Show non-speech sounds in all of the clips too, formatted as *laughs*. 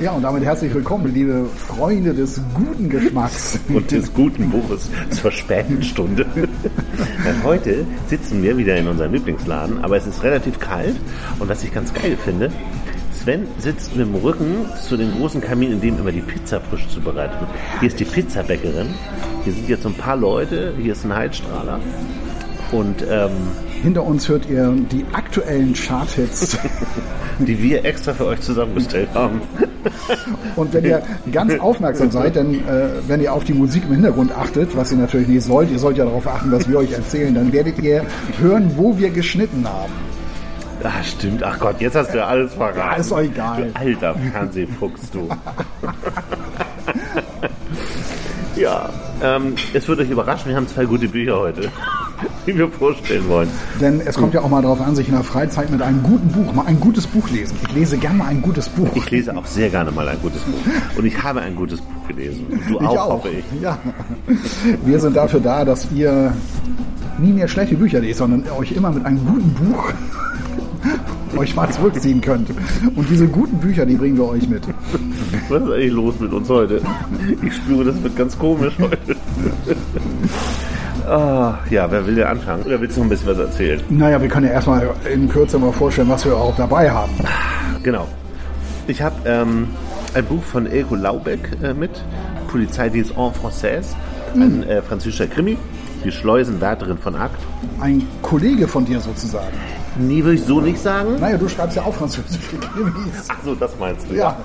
Ja, und damit herzlich willkommen, liebe Freunde des guten Geschmacks. und des guten Buches zur späten Stunde. Heute sitzen wir wieder in unserem Lieblingsladen, aber es ist relativ kalt und was ich ganz geil finde, Sven sitzt mit dem Rücken zu dem großen Kamin, in dem immer die Pizza frisch zubereitet wird. Hier ist die Pizzabäckerin. Hier sind jetzt ein paar Leute. Hier ist ein Heizstrahler. Und ähm, hinter uns hört ihr die aktuellen Charthits, *laughs* die wir extra für euch zusammengestellt haben. *laughs* Und wenn ihr ganz aufmerksam seid, denn äh, wenn ihr auf die Musik im Hintergrund achtet, was ihr natürlich nicht sollt, ihr sollt ja darauf achten, was wir euch erzählen, dann werdet ihr hören, wo wir geschnitten haben. Ah, stimmt. Ach Gott, jetzt hast du ja alles verraten. Ja, ist doch egal. Du alter Fernsehfuchs, du. *laughs* ja, ähm, es wird euch überraschen, wir haben zwei gute Bücher heute *laughs* die wir vorstellen wollen. Denn es kommt ja auch mal darauf an, sich in der Freizeit mit einem guten Buch, mal ein gutes Buch lesen. Ich lese gerne mal ein gutes Buch. Ich lese auch sehr gerne mal ein gutes Buch. Und ich habe ein gutes Buch gelesen. Und du auch, auch, hoffe ich. Ja. Wir sind dafür da, dass ihr nie mehr schlechte Bücher lest, sondern euch immer mit einem guten Buch euch mal zurückziehen könnt. Und diese guten Bücher, die bringen wir euch mit. Was ist eigentlich los mit uns heute? Ich spüre, das wird ganz komisch heute. Oh, ja, wer will ja anfangen? Oder willst du noch ein bisschen was erzählen? Naja, wir können ja erstmal in Kürze mal vorstellen, was wir auch dabei haben. Genau. Ich habe ähm, ein Buch von Elko Laubeck äh, mit, Polizeidienst en Française, ein hm. äh, französischer Krimi, die Schleusenwärterin von Akt. Ein Kollege von dir sozusagen. Nie würde ich so nicht sagen. Naja, du schreibst ja auch französische Krimis. *laughs* Ach so, das meinst du. Ja.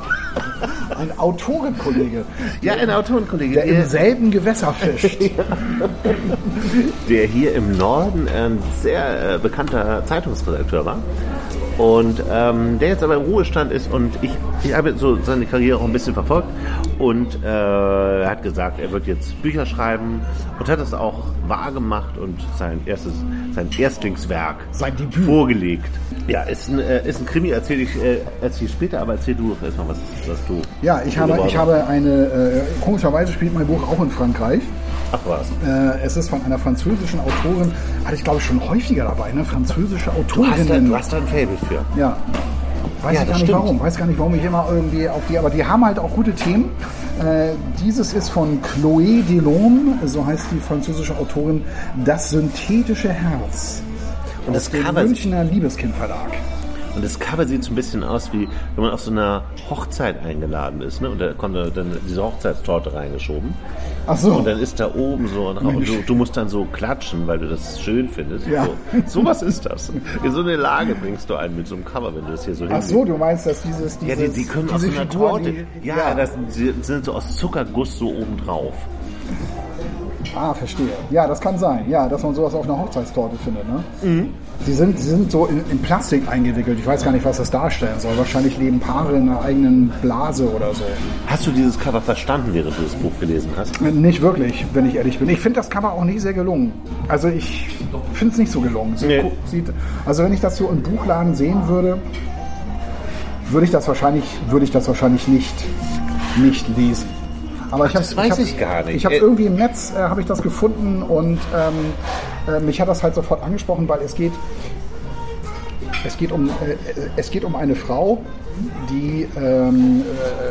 Ein Autorenkollege. Ja, ein Autorenkollege. Der, der im selben Gewässer fischt. *laughs* der hier im Norden ein sehr äh, bekannter Zeitungsredakteur war und ähm, der jetzt aber im Ruhestand ist und ich, ich habe so seine Karriere auch ein bisschen verfolgt und äh, er hat gesagt, er wird jetzt Bücher schreiben und hat das auch wahrgemacht und sein erstes, sein Erstlingswerk sein Debüt. vorgelegt. Ja, ist ein, äh, ist ein Krimi, erzähle ich, äh, erzähl ich später, aber erzähl du doch erstmal, was, was du. Ja, ich habe, ich habe eine, äh, komischerweise spielt mein Buch auch in Frankreich. Ach was. Äh, es ist von einer französischen Autorin, hatte ich glaube ich schon häufiger dabei, ne? Französische Autorin. Du hast da, du hast da ein Faible für. Ja. Weiß ja, ich gar nicht stimmt. warum. Weiß gar nicht, warum ich immer irgendwie auf die, aber die haben halt auch gute Themen. Äh, dieses ist von Chloé Delhomme, so heißt die französische Autorin, Das synthetische Herz. Und das dem Münchner Liebeskind Verlag. Und das Cover sieht so ein bisschen aus, wie wenn man auf so einer Hochzeit eingeladen ist. Ne? Und da kommt dann diese Hochzeitstorte reingeschoben. Ach so. Und dann ist da oben so. Und du, du, musst dann so klatschen, weil du das schön findest. Ja. So, was ist das. In so eine Lage bringst du einen mit so einem Cover, wenn du das hier so Ach so, du meinst, dass dieses, dieses Ja, die, die können aus so einer Torte. Die, ja, ja, das sind so aus Zuckerguss so oben drauf. Ah, verstehe. Ja, das kann sein. Ja, dass man sowas auf einer Hochzeitstorte findet. Ne? Mhm. Sie, sind, sie sind so in, in, Plastik eingewickelt. Ich weiß gar nicht, was das darstellen soll. Wahrscheinlich leben Paare in einer eigenen Blase oder so. Hast du dieses Cover verstanden, während du das Buch gelesen hast? Äh, nicht wirklich, wenn ich ehrlich bin. Ich finde das Cover auch nicht sehr gelungen. Also ich finde es nicht so gelungen. Nee. Sieht, also wenn ich das so im Buchladen sehen würde, würde ich das wahrscheinlich, würde ich das wahrscheinlich nicht, nicht lesen. Aber ich das weiß ich, ich gar nicht. Ich habe äh, irgendwie im Netz äh, habe ich das gefunden und ähm, äh, mich hat das halt sofort angesprochen, weil es geht es geht um äh, es geht um eine Frau, die ähm,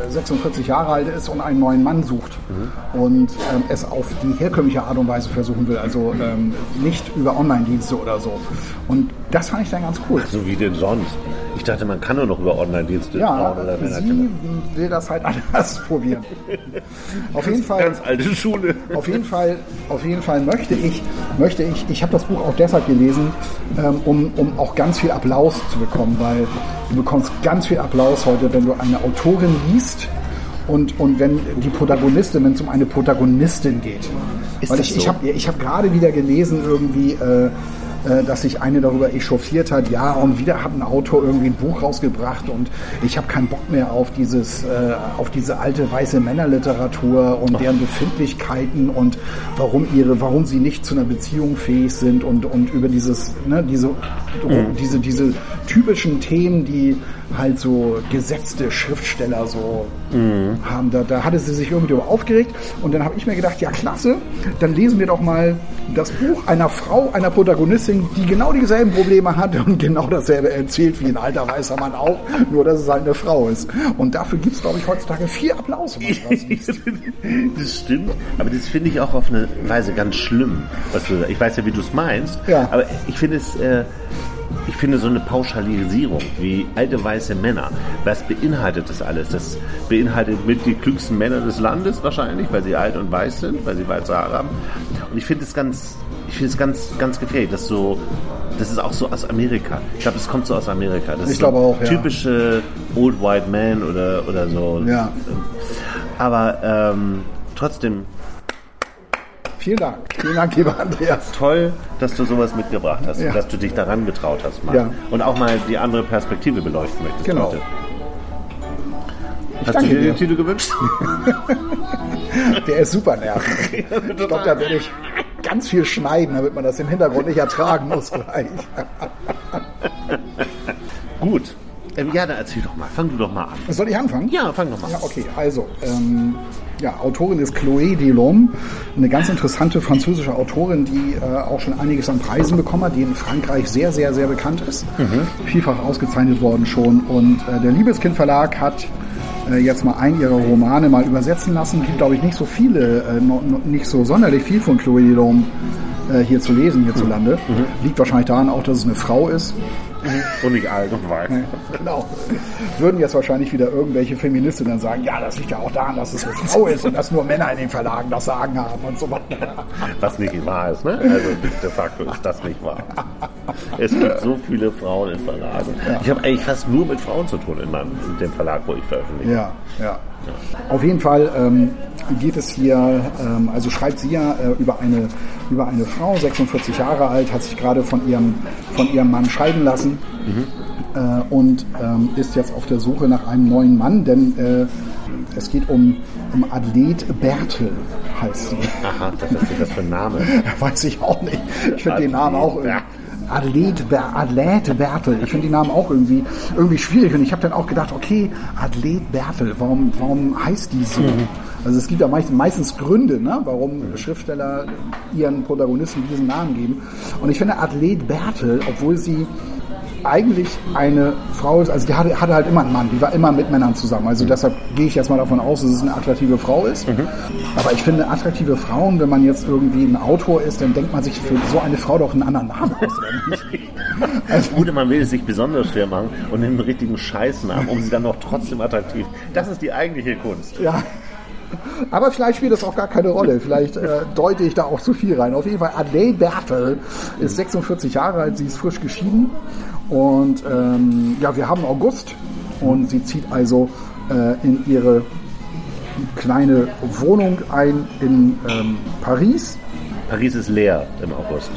46 äh, Jahre alt ist und einen neuen Mann sucht mhm. und ähm, es auf die herkömmliche Art und Weise versuchen will, also ähm, nicht über Online-Dienste oder so. Und das fand ich dann ganz cool. So wie denn sonst? Ich dachte, man kann nur noch über Online-Dienste Ja, sie will das halt anders *laughs* probieren. auf jeden Fall. Ganz alte Schule. Auf jeden Fall, auf jeden Fall möchte ich, möchte ich, ich habe das Buch auch deshalb gelesen, ähm, um, um auch ganz viel Applaus zu bekommen, weil du bekommst ganz viel Applaus heute, wenn du eine Autorin liest und, und wenn die Protagonistin, wenn es um eine Protagonistin geht. Ist Weil ich, so? ich habe ich hab gerade wieder gelesen, irgendwie, äh, dass sich eine darüber echauffiert hat, ja, und wieder hat ein Autor irgendwie ein Buch rausgebracht und ich habe keinen Bock mehr auf dieses, äh, auf diese alte weiße Männerliteratur und deren Befindlichkeiten und warum ihre, warum sie nicht zu einer Beziehung fähig sind und, und über dieses, ne, diese, diese, diese typischen Themen, die halt so gesetzte Schriftsteller so haben. Da, da hatte sie sich irgendwie darüber aufgeregt und dann habe ich mir gedacht, ja klasse, dann lesen wir doch mal das Buch einer Frau, einer Protagonistin, die genau dieselben Probleme hat und genau dasselbe erzählt wie ein alter weißer Mann auch, nur dass es halt eine Frau ist. Und dafür gibt es, glaube ich, heutzutage vier Applaus. *laughs* das stimmt, aber das finde ich auch auf eine Weise ganz schlimm. Was du, ich weiß ja, wie du es meinst, Ja. aber ich finde es, äh, ich finde so eine Pauschalisierung wie alte weiße Männer. Was beinhaltet das alles? Das beinhaltet mit die klügsten Männer des Landes wahrscheinlich, weil sie alt und weiß sind, weil sie weiße Haare haben. Und ich finde es ganz, ich finde es ganz, ganz gefährlich, dass so, das ist auch so aus Amerika. Ich glaube, das kommt so aus Amerika. Das Ich ist glaube so auch, ja. typische Old White Man oder, oder so. Ja. Aber ähm, trotzdem Vielen Dank. Vielen Dank, lieber Andreas. toll, dass du sowas mitgebracht hast Ja. und dass du dich daran getraut hast mal. Ja. Und auch mal die andere Perspektive beleuchten möchtest Genau. heute. Hast du dir. den Titel gewünscht? *laughs* Der ist super nervig. *laughs* Ich glaube, da werde ich ganz viel schneiden, damit man das im Hintergrund nicht ertragen muss gleich. Gut. Ähm, ja, dann erzähl doch mal. Fang du doch mal an. Soll ich anfangen? Ja, fang doch mal Ja, an. okay, also, ähm, ja, Autorin ist Chloé Delhomme, eine ganz interessante französische Autorin, die äh, auch schon einiges an Preisen bekommen hat, die in Frankreich sehr, sehr, sehr bekannt ist, vielfach ausgezeichnet worden schon. Und äh, der Liebeskind Verlag hat äh, jetzt mal einen ihrer Romane mal übersetzen lassen. Gibt, glaube ich, nicht so viele, äh, no, no, nicht so sonderlich viel von Chloé Delhomme äh, hier zu lesen hierzulande. Liegt wahrscheinlich daran auch, dass es eine Frau ist. Und nicht alt und weiß. Genau. Würden jetzt wahrscheinlich wieder irgendwelche Feministinnen sagen, ja, das liegt ja auch daran, dass es eine Frau ist und dass nur Männer in den Verlagen das Sagen haben und so weiter. Was nicht wahr ist, ne? Also de facto ist das nicht wahr. Es gibt so viele Frauen in Verlagen. Ich habe eigentlich fast nur mit Frauen zu tun in, meinem, in dem Verlag, wo ich veröffentliche. Ja, ja. Auf jeden Fall ähm, geht es hier, ähm, also schreibt sie ja äh, über, eine, über eine Frau, 46 Jahre alt, hat sich gerade von ihrem, von ihrem Mann scheiden lassen äh, und ähm, ist jetzt auf der Suche nach einem neuen Mann, denn äh, es geht um, um Athlet Bertel, heißt sie. Aha, das ist das für ein Name. *laughs* Weiß ich auch nicht. Ich finde den Namen auch irgendwie. Athlet, Athlet Bertel. Ich finde die Namen auch irgendwie, irgendwie schwierig. Und ich habe dann auch gedacht, okay, Athlet Bertel, warum, warum heißt die so? Also es gibt ja meist, meistens Gründe, ne, warum Schriftsteller ihren Protagonisten diesen Namen geben. Und ich finde Athlet Bertel, obwohl sie eigentlich eine Frau ist, also die hatte, hatte halt immer einen Mann, die war immer mit Männern zusammen. Also deshalb gehe ich jetzt mal davon aus, dass es eine attraktive Frau ist. Aber ich finde attraktive Frauen, wenn man jetzt irgendwie ein Autor ist, dann denkt man sich für so eine Frau doch einen anderen Namen aus? *laughs* Also, Gut, man will es sich besonders schwer machen und nimmt einen richtigen Scheißnamen, um sie dann noch trotzdem attraktiv. Das ist die eigentliche Kunst. ja. Aber vielleicht spielt das auch gar keine Rolle. Vielleicht äh, deute ich da auch zu viel rein. Auf jeden Fall, Adele Bertel ist 46 Jahre alt, sie ist frisch geschieden. Und ähm, ja, wir haben August und sie zieht also äh, in ihre kleine Wohnung ein in ähm, Paris. Paris ist leer im August.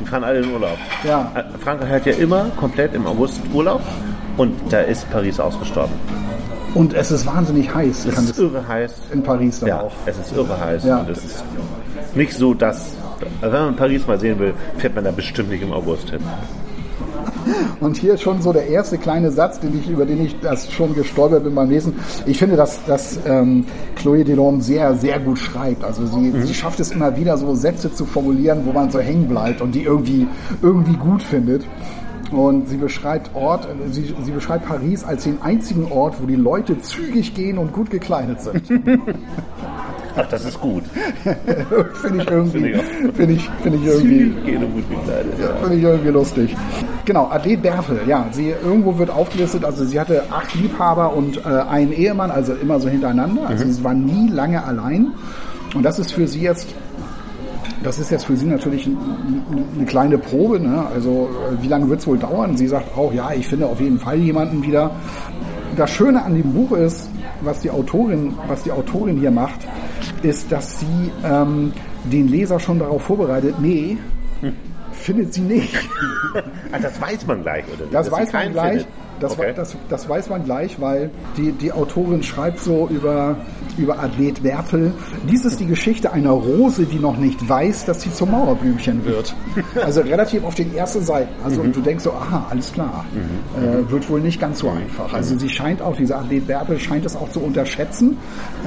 Die fahren alle in Urlaub. Ja. Frankreich hat ja immer komplett im August Urlaub und da ist Paris ausgestorben. Und es ist wahnsinnig heiß. Es ist irre heiß. in Paris dann Ja, auch. es ist irre heiß Ja. und es ist nicht so, dass also wenn man Paris mal sehen will, fährt man da bestimmt nicht im August hin. Und hier schon so der erste kleine Satz, den ich, über den ich das schon gestolpert bin beim Lesen. Ich finde, dass, dass ähm, Chloé Delhomme sehr, sehr gut schreibt. Also sie, sie schafft es immer wieder, so Sätze zu formulieren, wo man so hängen bleibt und die irgendwie, irgendwie gut findet. Und sie beschreibt Ort, äh, sie, sie beschreibt Paris als den einzigen Ort, wo die Leute zügig gehen und gut gekleidet sind. *laughs* Ach, das ist gut. *laughs* finde ich irgendwie, Finde ich finde ich, irgendwie. Finde ich irgendwie lustig. Genau, Adeline Bertel, ja, sie irgendwo wird aufgelistet, also sie hatte acht Liebhaber und äh, einen Ehemann, also immer so hintereinander. Also sie war nie lange allein. Und das ist für sie jetzt, das ist jetzt für sie natürlich eine kleine Probe. Ne? Also äh, wie lange wird es wohl dauern? Sie sagt auch, ja, ich finde auf jeden Fall jemanden wieder. Das Schöne an dem Buch ist, was die Autorin, was die Autorin hier macht, ist, dass sie ähm, den Leser schon darauf vorbereitet, nee, findet sie nicht. *laughs* Ah, das weiß man gleich, oder? Das sie weiß man gleich. findet. Das, okay. das, das weiß man gleich, weil die, die Autorin schreibt so über, über Athlet Wertel. Dies ist die Geschichte einer Rose, die noch nicht weiß, dass sie zum Mauerblümchen wird. Also relativ auf den ersten Seiten. Also Mhm. und du denkst so, aha, alles klar. Äh, wird wohl nicht ganz so einfach. Also sie scheint auch, diese Athlet Wertel scheint es auch zu unterschätzen.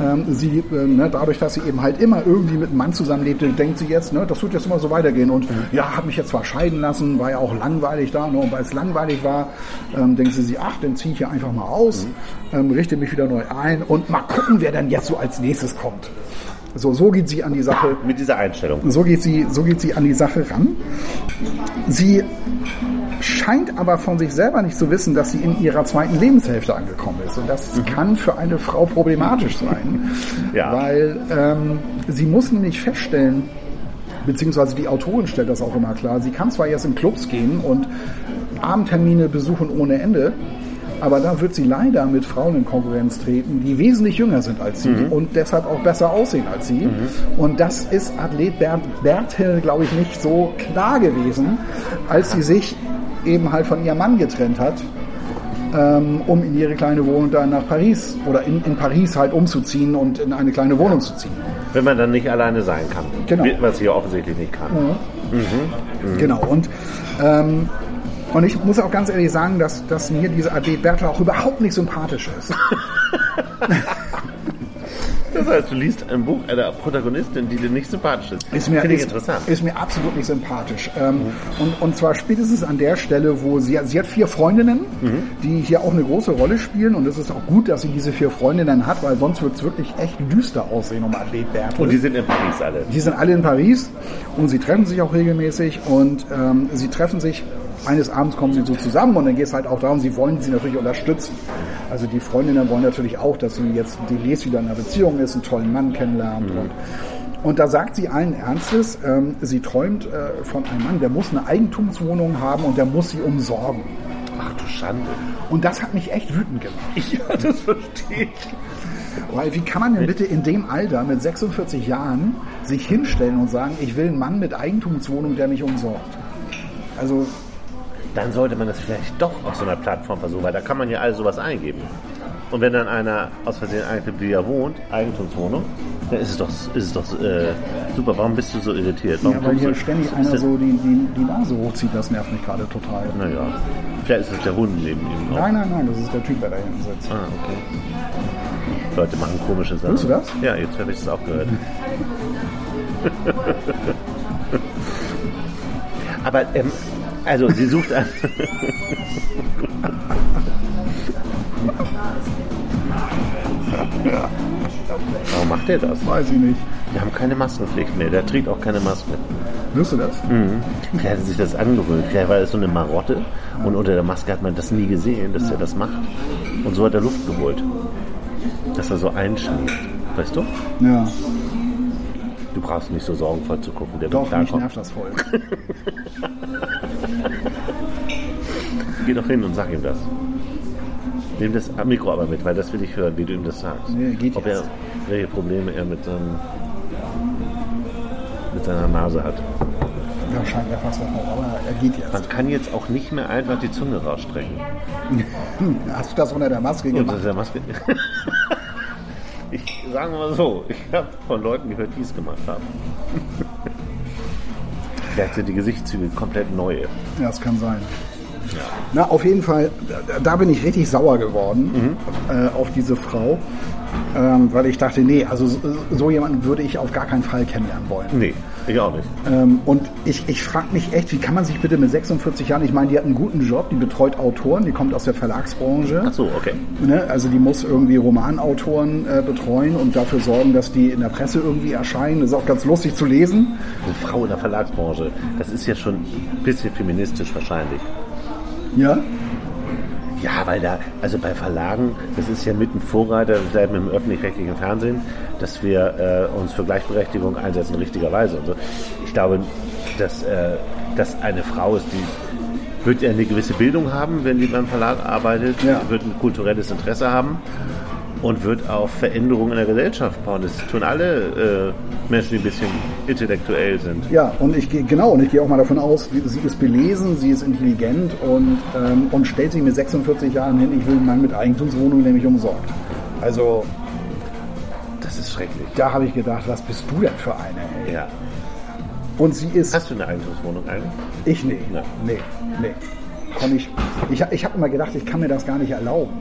Ähm, sie, äh, ne, dadurch, dass sie eben halt immer irgendwie mit einem Mann zusammenlebte, denkt sie jetzt, ne, das wird jetzt immer so weitergehen. Und ja, hat mich jetzt zwar scheiden lassen, war ja auch langweilig da. Ne, und weil es langweilig war, ähm, denkt sie sich, ach, dann ziehe ich hier einfach mal aus, ähm, richte mich wieder neu ein und mal gucken, wer dann jetzt so als nächstes kommt. So, so geht sie an die Sache. Mit dieser Einstellung. So geht sie, so geht sie an die Sache ran. Sie scheint aber von sich selber nicht zu wissen, dass sie in ihrer zweiten Lebenshälfte angekommen ist. Und das kann für eine Frau problematisch sein, Ja. weil ähm, sie muss nämlich feststellen, beziehungsweise die Autorin stellt das auch immer klar, sie kann zwar jetzt in Clubs gehen und Abendtermine besuchen ohne Ende, aber da wird sie leider mit Frauen in Konkurrenz treten, die wesentlich jünger sind als sie und deshalb auch besser aussehen als sie. Und das ist Athlet Bert, Bertel, glaube ich, nicht so klar gewesen, als sie sich eben halt von ihrem Mann getrennt hat, ähm, um in ihre kleine Wohnung da nach Paris oder in, in Paris halt umzuziehen und in eine kleine Wohnung zu ziehen. Wenn man dann nicht alleine sein kann. Genau. Was sie offensichtlich nicht kann. Genau. Und, ähm, und ich muss auch ganz ehrlich sagen, dass, dass mir diese Athlet Bertel auch überhaupt nicht sympathisch ist. *laughs* Das heißt, du liest ein Buch einer Protagonistin, die dir nicht sympathisch ist. Ist mir, Finde ich ist, interessant. ist mir absolut nicht sympathisch. Ähm, und, und zwar spätestens an der Stelle, wo sie, sie hat vier Freundinnen, Mhm. die hier auch eine große Rolle spielen. Und es ist auch gut, dass sie diese vier Freundinnen hat, weil sonst wird es wirklich echt düster aussehen um Athlet Bertel. Und die sind in Paris alle. Die sind alle in Paris und sie treffen sich auch regelmäßig und ähm, sie treffen sich, eines Abends kommen sie so zusammen und dann geht es halt auch darum, sie wollen sie natürlich unterstützen. Also die Freundinnen wollen natürlich auch, dass sie jetzt die Les wieder in einer Beziehung ist, einen tollen Mann kennenlernt und und da sagt sie allen Ernstes, ähm, sie träumt äh, von einem Mann, der muss eine Eigentumswohnung haben und der muss sie umsorgen. Ach du Schande. Und das hat mich echt wütend gemacht. *laughs* Ja, das verstehe ich. Weil wie kann man denn bitte in dem Alter mit 46 Jahren sich hinstellen und sagen, ich will einen Mann mit Eigentumswohnung, der mich umsorgt? Also, Dann sollte man das vielleicht doch auf so einer Plattform versuchen, weil da kann man ja all sowas eingeben. Und wenn dann einer aus Versehen eingibt, wie er wohnt, Eigentumswohnung, dann ist es doch, ist es doch äh, super. Warum bist du so irritiert? Warum ja, weil hier du- ständig einer das- so die, die, die Nase hochzieht, das nervt mich gerade total. Naja, vielleicht ist es der Hund neben ihm. Auch. Nein, nein, nein, das ist der Typ, der da hinten sitzt. Ah, okay. Leute machen komische Sachen. Hörst du das? Ja, jetzt habe ich es auch gehört. *laughs* Aber, ähm, also sie sucht ein. Warum macht er das? Weiß ich nicht. Wir haben keine Maskenpflicht mehr. Der trägt auch keine Maske. Hörst du das? Vielleicht hat er sich das angewöhnt. Vielleicht war das so eine Marotte. Und unter der Maske hat man das nie gesehen, dass er das macht. Und so hat er Luft geholt. Dass er so einschläft. Weißt du? Ja, Du brauchst nicht so sorgenvoll zu gucken. Der doch, mich nervt das voll. *laughs* Geh doch hin und sag ihm das. Nimm das Mikro aber mit, weil das will ich hören, wie du ihm das sagst. Nee, geht Ob er, jetzt. welche Probleme er mit, seinem, mit seiner Nase hat. Ja, scheint ja fast noch, aber er geht jetzt. Man kann jetzt auch nicht mehr einfach die Zunge rausstrecken. *laughs* Hast du das unter der Maske gemacht? ist der Maske. *laughs* ich sage mal so, ich habe von Leuten gehört, die es gemacht haben. Vielleicht sind die Gesichtszüge komplett neue. Ja, das kann sein. Na, auf jeden Fall, da, bin ich richtig sauer geworden äh, auf diese Frau, ähm, weil ich dachte, nee, also so, so jemanden würde ich auf gar keinen Fall kennenlernen wollen. Nee, ich auch nicht. Ähm, und ich, ich frage mich echt, wie kann man sich bitte mit 46 Jahren, ich meine, die hat einen guten Job, die betreut Autoren, die kommt aus der Verlagsbranche. Ach so, okay. Ne? Also die muss irgendwie Romanautoren äh, betreuen und dafür sorgen, dass die in der Presse irgendwie erscheinen. Das ist auch ganz lustig zu lesen. Eine Frau in der Verlagsbranche, das ist ja schon ein bisschen feministisch wahrscheinlich. Ja? Ja, weil da, also bei Verlagen, das ist ja mit ein Vorreiter, mit dem öffentlich-rechtlichen Fernsehen, dass wir äh, uns für Gleichberechtigung einsetzen, richtigerweise. Und so. Ich glaube, dass, äh, dass eine Frau ist, die wird ja eine gewisse Bildung haben, wenn die beim Verlag arbeitet, Ja. wird ein kulturelles Interesse haben und wird auf Veränderungen in der Gesellschaft bauen. Das tun alle äh, Menschen, die ein bisschen intellektuell sind. Ja, und ich gehe genau, und ich gehe auch mal davon aus, sie ist belesen, sie ist intelligent und, ähm, und stellt sich mit 46 Jahren hin, ich will einen Mann mit Eigentumswohnung nämlich umsorgt. Also Das ist schrecklich. da habe ich gedacht, was bist du denn für eine? Ey? Ja. Und sie ist. Hast du eine Eigentumswohnung eigentlich? Ich nee. Nee, nee. Komm ich. Ich, ich habe immer gedacht, ich kann mir das gar nicht erlauben.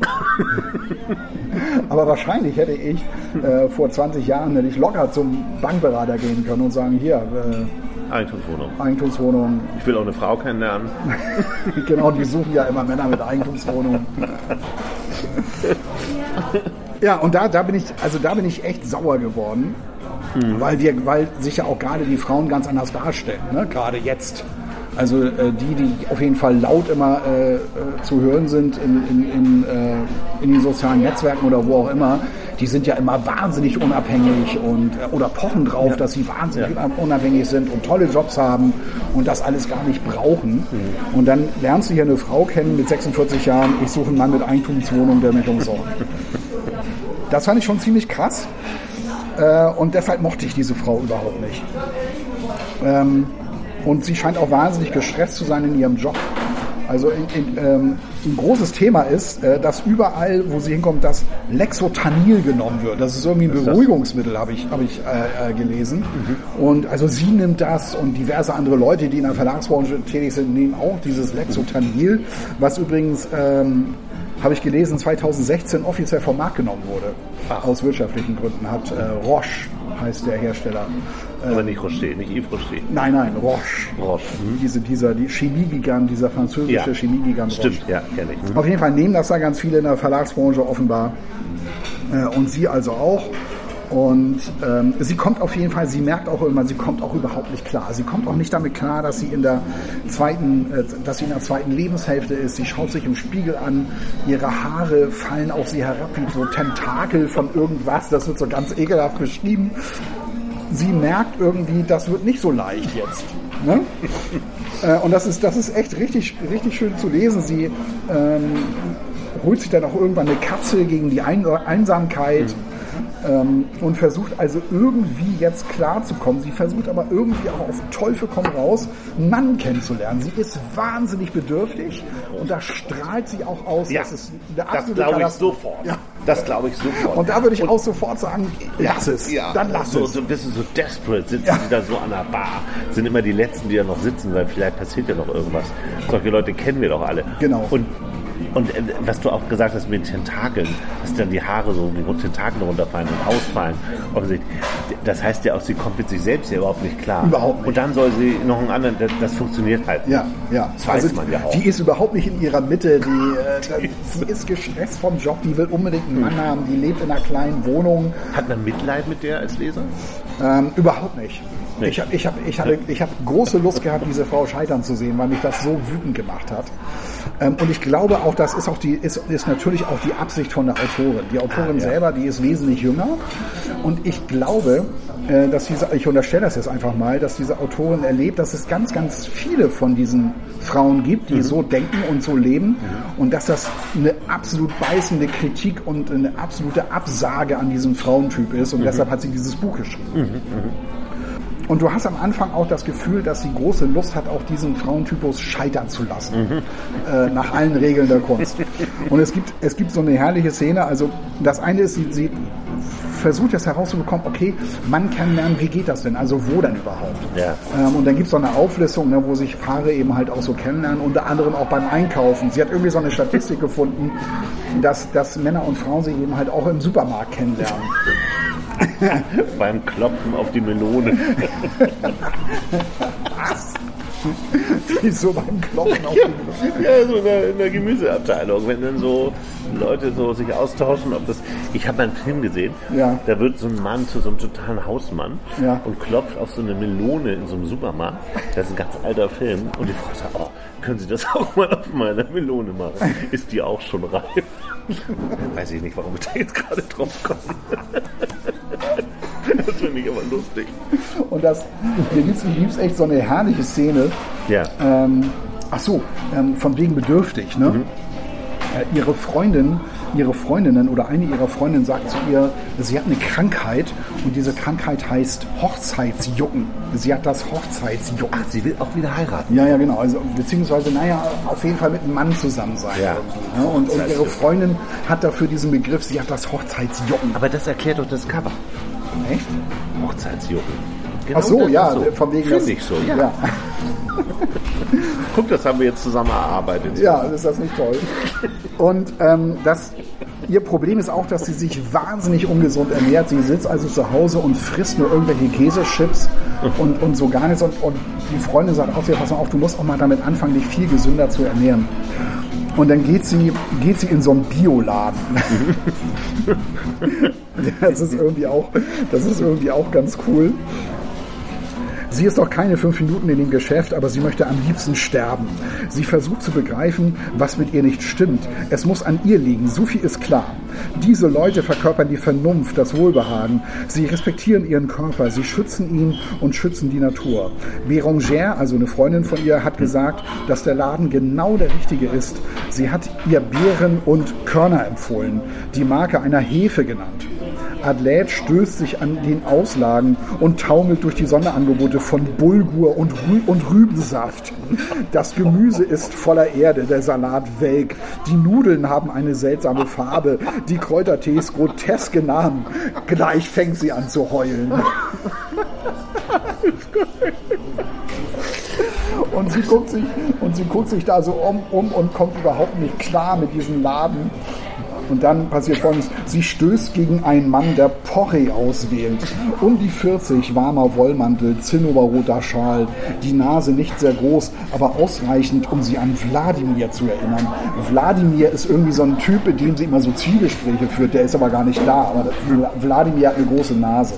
Aber wahrscheinlich hätte ich äh, vor 20 Jahren hätte ich locker zum Bankberater gehen können und sagen, hier, äh, Eigentumswohnung. Eigentumswohnung, Ich will auch eine Frau kennenlernen. *laughs* genau, die suchen ja immer Männer mit Eigentumswohnung. Ja, und da, da bin ich, also da bin ich echt sauer geworden, weil wir, weil sich ja auch gerade die Frauen ganz anders darstellen, ne? gerade jetzt. Also äh, die, die auf jeden Fall laut immer äh, äh, zu hören sind in, in, in, äh, in den sozialen Netzwerken oder wo auch immer, die sind ja immer wahnsinnig unabhängig und äh, oder pochen drauf, dass sie wahnsinnig Ja. unabhängig sind und tolle Jobs haben und das alles gar nicht brauchen. Und dann lernst du hier eine Frau kennen mit 46 Jahren, ich suche einen Mann mit Eigentumswohnung, der mich umsorgt. *laughs* Das fand ich schon ziemlich krass. Äh, und deshalb mochte ich diese Frau überhaupt nicht. Ähm, und sie scheint auch wahnsinnig gestresst zu sein in ihrem Job. Also in, in, ähm, ein großes Thema ist, äh, dass überall, wo sie hinkommt, das Lexotanil genommen wird. Das ist irgendwie ein ist? Beruhigungsmittel, habe ich, hab ich äh, äh, gelesen. Und also sie nimmt das und diverse andere Leute, die in der Verlagsbranche tätig sind, nehmen auch dieses Lexotanil, was übrigens, ähm, habe ich gelesen, 2016 offiziell vom Markt genommen wurde. Aus wirtschaftlichen Gründen hat äh, Roche, heißt der Hersteller. Aber nicht Rocher, nicht Yves Rocher. Nein, nein, Roche. Roche. Hm? Diese, dieser die Chemiegigant, dieser französische Ja. Chemiegigant Roche. Stimmt, ja, kenne ich. Hm? Auf jeden Fall nehmen das da ganz viele in der Verlagsbranche offenbar. Äh, und sie also auch. Und ähm, sie kommt auf jeden Fall, sie merkt auch immer, sie kommt auch überhaupt nicht klar. Sie kommt auch nicht damit klar, dass sie in der zweiten, äh, dass sie in der zweiten Lebenshälfte ist. Sie schaut sich im Spiegel an, ihre Haare fallen auf sie herab wie so Tentakel von irgendwas. Das wird so ganz ekelhaft beschrieben. Sie merkt irgendwie, das wird nicht so leicht jetzt. Ne? *laughs* Äh, und das ist, das ist echt richtig, richtig schön zu lesen. Sie ähm, holt sich dann auch irgendwann eine Katze gegen die Ein Einsamkeit ähm, und versucht also irgendwie jetzt klarzukommen. Sie versucht aber irgendwie auch auf Teufel komm raus, einen Mann kennenzulernen. Sie ist wahnsinnig bedürftig und da strahlt sie auch aus. Ja, das ist eine das absolute glaube ich sofort. Ja. Das glaube ich sofort. Und da würde ich auch sofort sagen, lass es, Ja, dann lass so, es. So ein bisschen so desperate sitzen Ja. die da so an der Bar. Sind immer die Letzten, die da noch sitzen, weil vielleicht passiert ja noch irgendwas. Solche Leute kennen wir doch alle. Genau. Und, und äh, was du auch gesagt hast mit den Tentakeln, dass dann die Haare so wie Tentakel runterfallen und ausfallen. Offensichtlich. Das heißt ja auch, sie kommt mit sich selbst ja überhaupt nicht klar. Überhaupt nicht. Und dann soll sie noch einen anderen, das, das funktioniert halt. Ja, ja. Das weiß man ja auch. Die ist überhaupt nicht in ihrer Mitte. Die, äh, *laughs* sie ist gestresst vom Job. Die will unbedingt einen Mann haben. Die lebt in einer kleinen Wohnung. Hat man Mitleid mit der als Leser? Ähm, überhaupt nicht. Nicht. Ich habe ich hab, ich hatte, ich hab große Lust gehabt, diese Frau scheitern zu sehen, weil mich das so wütend gemacht hat. Ähm, und ich glaube auch, das ist auch die, ist, ist natürlich auch die Absicht von der Autorin. Die Autorin Ah, ja. selber, die ist wesentlich jünger. Und ich glaube, äh, dass diese, ich unterstelle das jetzt einfach mal, dass diese Autorin erlebt, dass es ganz, ganz viele von diesen Frauen gibt, Mhm. die so denken und so leben. Und dass das eine absolut beißende Kritik und eine absolute Absage an diesem Frauentyp ist. Und Mhm. deshalb hat sie dieses Buch geschrieben. Und du hast am Anfang auch das Gefühl, dass sie große Lust hat, auch diesen Frauentypus scheitern zu lassen. Äh, nach allen Regeln der Kunst. Und es gibt, es gibt so eine herrliche Szene. Also das eine ist, sie, sie versucht jetzt herauszubekommen, okay, Mann kennenlernen, wie geht das denn? Also wo denn überhaupt? Ja. Ähm, und dann gibt es so eine Auflistung, ne, wo sich Paare eben halt auch so kennenlernen, unter anderem auch beim Einkaufen. Sie hat irgendwie so eine Statistik *laughs* gefunden, dass, dass Männer und Frauen sich eben halt auch im Supermarkt kennenlernen. *laughs* Beim Klopfen auf die Melone. *laughs* *laughs* so beim Klopfen auf die Ja, so in der, in der Gemüseabteilung, wenn dann so Leute so sich austauschen, ob das. Ich habe mal einen Film gesehen, Ja. da wird so ein Mann zu so einem totalen Hausmann Ja. und klopft auf so eine Melone in so einem Supermarkt. Das ist ein ganz alter Film und die Frau sagt, oh, können Sie das *laughs* auch mal auf meiner Melone machen? Ist die auch schon reif? *laughs* Weiß ich nicht, warum ich da jetzt gerade drauf komme. Das finde ich aber lustig. Und das, hier gibt es echt so eine herrliche Szene. Ja. Ähm, ach so, ähm, von wegen bedürftig. Ne? Mhm. Äh, ihre Freundin ihre Freundinnen oder eine ihrer Freundinnen sagt zu ihr, sie hat eine Krankheit und diese Krankheit heißt Hochzeitsjucken. Sie hat das Hochzeitsjucken. Ach, sie will auch wieder heiraten. Ja, ja, genau. Also, beziehungsweise, naja, auf jeden Fall mit einem Mann zusammen sein. Ja. Ne? Und, und ihre Freundin hat dafür diesen Begriff, sie hat das Hochzeitsjucken. Aber das erklärt doch das Cover. Echt? Hochzeitsjucken. Genau Ach so, ja, so. von wegen Finde das- ich so, ja. Ja. *laughs* Guck, das haben wir jetzt zusammen erarbeitet. Ja, ist das nicht toll. Und ähm, das, ihr Problem ist auch, dass sie sich wahnsinnig ungesund ernährt. Sie sitzt also zu Hause und frisst nur irgendwelche Käsechips und, und so gar nichts. Und, und die Freundin sagt auch, pass mal auf, du musst auch mal damit anfangen, dich viel gesünder zu ernähren. Und dann geht sie, geht sie in so einen Bioladen. *laughs* das ist irgendwie auch, das ist irgendwie auch ganz cool. Sie ist noch keine fünf Minuten in dem Geschäft, aber sie möchte am liebsten sterben. Sie versucht zu begreifen, was mit ihr nicht stimmt. Es muss an ihr liegen, so viel ist klar. Diese Leute verkörpern die Vernunft, das Wohlbehagen. Sie respektieren ihren Körper, sie schützen ihn und schützen die Natur. Bérangère, also eine Freundin von ihr, hat gesagt, dass der Laden genau der richtige ist. Sie hat ihr Beeren und Körner empfohlen, die Marke einer Hefe genannt. Adlet stößt sich an den Auslagen und taumelt durch die Sonderangebote von Bulgur und, Rü und Rübensaft. Das Gemüse ist voller Erde, der Salat welk. Die Nudeln haben eine seltsame Farbe, die Kräutertees groteske Namen. Gleich fängt sie an zu heulen. Und sie guckt sich, und sie guckt sich da so um, um und kommt überhaupt nicht klar mit diesem Laden. Und dann passiert folgendes. Sie stößt gegen einen Mann, der Porree auswählt. Um die 40, warmer Wollmantel, zinnoberroter Schal, die Nase nicht sehr groß, aber ausreichend, um sie an Wladimir zu erinnern. Wladimir ist irgendwie so ein Typ, mit dem sie immer so Zwiegespräche führt. Der ist aber gar nicht da, aber Wladimir hat eine große Nase.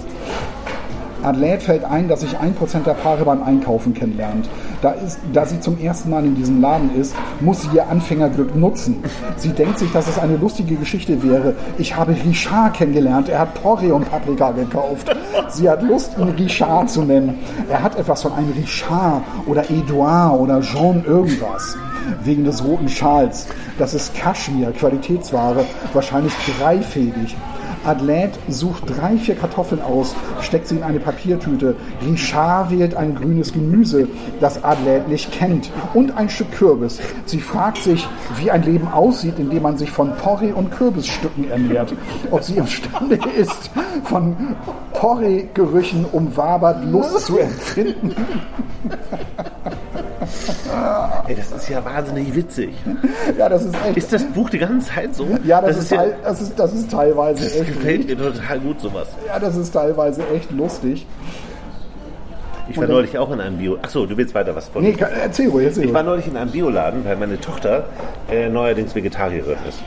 Adelaide fällt ein, dass sich ein Prozent der Paare beim Einkaufen kennenlernt. Da, ist, da sie zum ersten Mal in diesem Laden ist, muss sie ihr Anfängerglück nutzen. Sie denkt sich, dass es eine lustige Geschichte wäre. Ich habe Richard kennengelernt. Er hat Porree und Paprika gekauft. Sie hat Lust, ihn Richard zu nennen. Er hat etwas von einem Richard oder Edouard oder Jean irgendwas. Wegen des roten Schals. Das ist Kaschmir, Qualitätsware, wahrscheinlich dreifädig. Adelaide sucht drei, vier Kartoffeln aus, steckt sie in eine Papiertüte. Richard wählt ein grünes Gemüse, das Adelaide nicht kennt, und ein Stück Kürbis. Sie fragt sich, wie ein Leben aussieht, in dem man sich von Porree und Kürbisstücken ernährt. Ob sie imstande ist, von Porree-Gerüchen umwabert Lust zu empfinden. Ey, das ist ja wahnsinnig witzig. Ja, das ist echt. Ist das Buch die ganze Zeit so? ja, das, ist, ja, das, ist, das ist teilweise das echt. gefällt mir total gut, sowas. Ja, das ist teilweise echt lustig. Ich war neulich auch in einem Bio. Achso, du willst weiter was von Nee, kann- erzähl ruhig, erzähl Ich war neulich in einem Bioladen, weil meine Tochter äh, neuerdings Vegetarierin ist.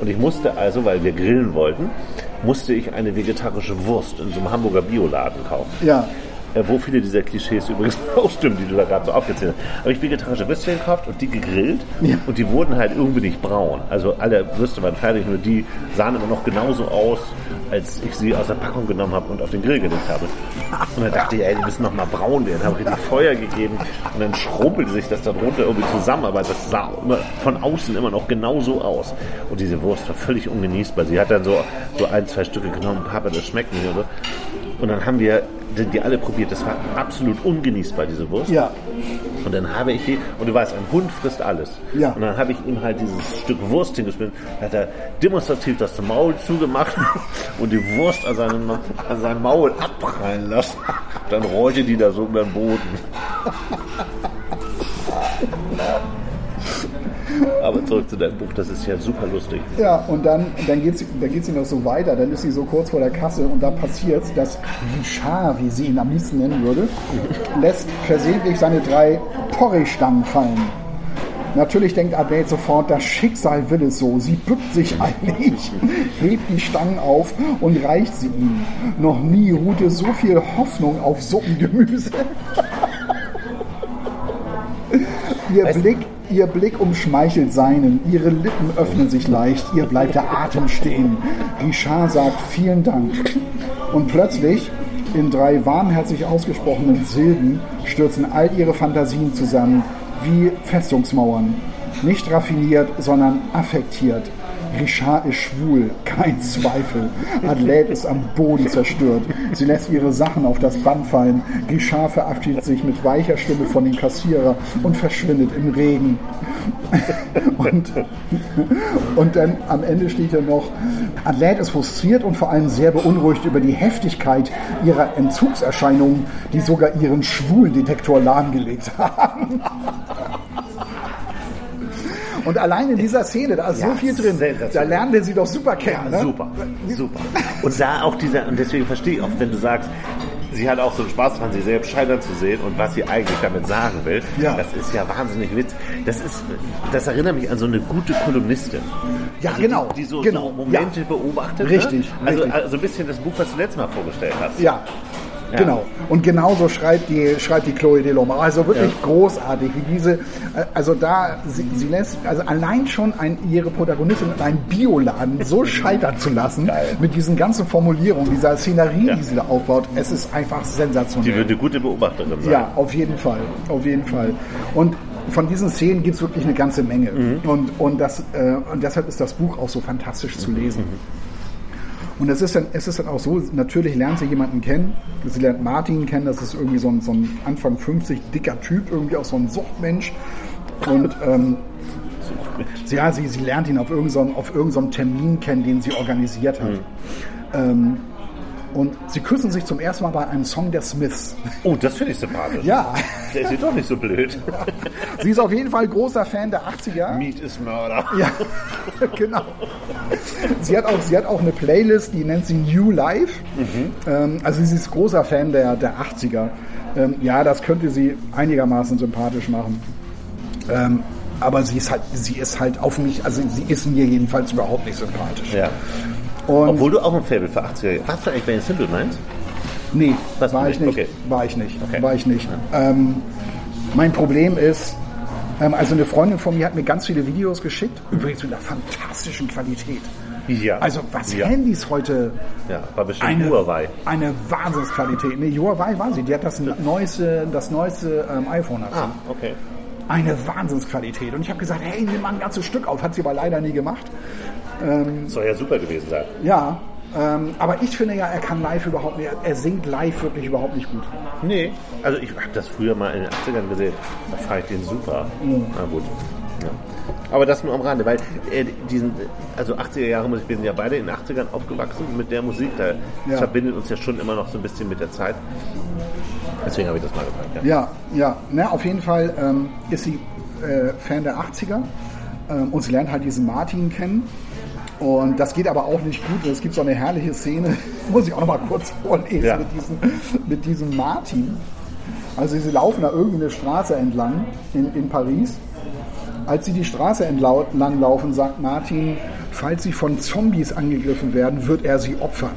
Und ich musste also, weil wir grillen wollten, musste ich eine vegetarische Wurst in so einem Hamburger Bioladen kaufen. Ja, Äh, wo viele dieser Klischees übrigens *laughs* auch stimmen, die du da gerade so aufgezählt hast. Habe ich vegetarische Würstchen gekauft und die gegrillt Ja. und die wurden halt irgendwie nicht braun. Also alle Würste waren fertig, nur die sahen immer noch genauso aus, als ich sie aus der Packung genommen habe und auf den Grill gelegt habe. Und dann dachte ich, ey, die müssen noch mal braun werden. Habe richtig Feuer gegeben und dann schrumpelte sich das da drunter irgendwie zusammen, aber das sah immer von außen immer noch genauso aus. Und diese Wurst war völlig ungenießbar. Sie hat dann so, so ein, zwei Stücke genommen, Papa, das schmeckt nicht oder so. Und dann haben wir die, die alle probiert. Das war absolut ungenießbar, diese Wurst. ja, Und dann habe ich die, und du weißt, ein Hund frisst alles. Ja. Und dann habe ich ihm halt dieses Stück Wurst hingespielt. Da hat er demonstrativ das Maul zugemacht *laughs* und die Wurst an seinem, an seinem Maul abprallen lassen. Dann rollte die da so über den Boden. *laughs* *laughs* Aber zurück zu deinem Buch, das ist ja super lustig. ja, und dann, dann geht sie dann geht's noch so weiter. Dann ist sie so kurz vor der Kasse und da passiert dass Richard, wie sie ihn am liebsten nennen würde, lässt versehentlich seine drei Porree-Stangen fallen. Natürlich denkt Adelaide sofort, das Schicksal will es so. Sie bückt sich *laughs* eilig, hebt die Stangen auf und reicht sie ihm. Noch nie ruhte so viel Hoffnung auf Suppengemüse. *laughs* Ihr Weißt- Blick, ihr Blick umschmeichelt seinen, ihre Lippen öffnen sich leicht, ihr bleibt der Atem stehen. Richard sagt vielen Dank. Und plötzlich, in drei warmherzig ausgesprochenen Silben, stürzen all ihre Fantasien zusammen, wie Festungsmauern. Nicht raffiniert, sondern affektiert. Richard ist schwul, kein Zweifel. Adelaide ist am Boden zerstört. Sie lässt ihre Sachen auf das Band fallen. Richard verabschiedet sich mit weicher Stimme von dem Kassierer und verschwindet im Regen. Und, und dann am Ende steht dann noch, Adelaide ist frustriert und vor allem sehr beunruhigt über die Heftigkeit ihrer Entzugserscheinungen, die sogar ihren Schwuldetektor lahmgelegt haben. Und allein in dieser Szene, da ist Ja, so viel drin, da lernen wir sie doch super kennen. ne? Super, super. Und da auch dieser, und deswegen verstehe ich auch, wenn du sagst, sie hat auch so einen Spaß dran, sie selbst scheitern zu sehen und was sie eigentlich damit sagen will. Ja. Das ist ja wahnsinnig witzig. Das ist, das erinnert mich an so eine gute Kolumnistin. Ja, Also genau, Die, die so, genau, so Momente ja. beobachtet. Richtig, Ne? Also, richtig. also ein bisschen das Buch, was du letztes Mal vorgestellt hast. Ja. Ja. Genau. Und genauso schreibt die, schreibt die Chloe Delhomme. Also wirklich Ja. großartig, wie diese, äh, also da, sie, sie lässt, also allein schon ein, ihre Protagonistin in einem Bioladen so *laughs* scheitern zu lassen, mit diesen ganzen Formulierungen, dieser Szenerie, Ja. die sie da aufbaut, es ist einfach sensationell. Die wird eine gute Beobachterin sein. Ja, auf jeden Fall. Auf jeden Fall. Und von diesen Szenen gibt es wirklich eine ganze Menge. Und, und, das, äh, und deshalb ist das Buch auch so fantastisch zu lesen. Und es ist, dann, es ist dann auch so, natürlich lernt sie jemanden kennen. Sie lernt Martin kennen, das ist irgendwie so ein, so ein Anfang 50 dicker Typ, irgendwie auch so ein Suchtmensch. Und ähm, sie, ja, sie, sie lernt ihn auf irgendeinem auf irgendeinem Termin kennen, den sie organisiert hat. Ähm, und sie küssen sich zum ersten Mal bei einem Song der Smiths. Oh, das finde ich sympathisch. Ja, *laughs* Der ist ja doch nicht so blöd. sie ist auf jeden Fall großer Fan der 80er. Meat is Murder. Ja, *laughs* genau. Sie hat, auch, sie hat auch eine Playlist, die nennt sie New Life. Ähm, also sie ist großer Fan der, der 80er. Ähm, ja, das könnte sie einigermaßen sympathisch machen. Ähm, aber sie ist halt, sie ist halt auf mich, also sie ist mir jedenfalls überhaupt nicht sympathisch. Ja. Und Obwohl du auch ein Faible für 80er Warst du eigentlich bei den Simple Minds? Nee, Was war nicht? ich nicht. Okay. War ich nicht. Okay. War ich nicht. Ähm, mein Problem ist, ähm, also eine Freundin von mir hat mir ganz viele Videos geschickt, übrigens mit einer fantastischen Qualität. Ja. Also was ja. Handys heute Ja, war bestimmt eine, Huawei. eine Wahnsinnsqualität. Nee, Huawei war sie. Die hat das neueste, das neueste ähm, iPhone. Sie. Ah, okay. Eine Wahnsinnsqualität. Und ich habe gesagt, hey, nimm mal ein ganzes Stück auf. Hat sie aber leider nie gemacht. Soll ja super gewesen sein. Ja, ähm, aber ich finde ja, er kann live überhaupt nicht, er singt live wirklich überhaupt nicht gut. Nee, also ich habe das früher mal in den 80ern gesehen. Da fand ich den super. Mhm. Na gut. Ja. Aber das nur am Rande, weil äh, diesen, also 80er Jahre, muss ich- wir sind ja beide in den 80ern aufgewachsen mit der Musik. Da Ja. das verbindet uns ja schon immer noch so ein bisschen mit der Zeit. Deswegen habe ich das mal gefragt. Ja. Ja, ja, na, auf jeden Fall ähm, ist sie äh, Fan der 80er ähm, und sie lernt halt diesen Martin kennen. Und das geht aber auch nicht gut. Es gibt so eine herrliche Szene, *laughs* muss ich auch noch mal kurz vorlesen, Ja. mit, diesem, mit diesem Martin. Also sie laufen da irgendwie eine Straße entlang in, in Paris. Als sie die Straße entlang laufen, sagt Martin, falls sie von Zombies angegriffen werden, wird er sie opfern.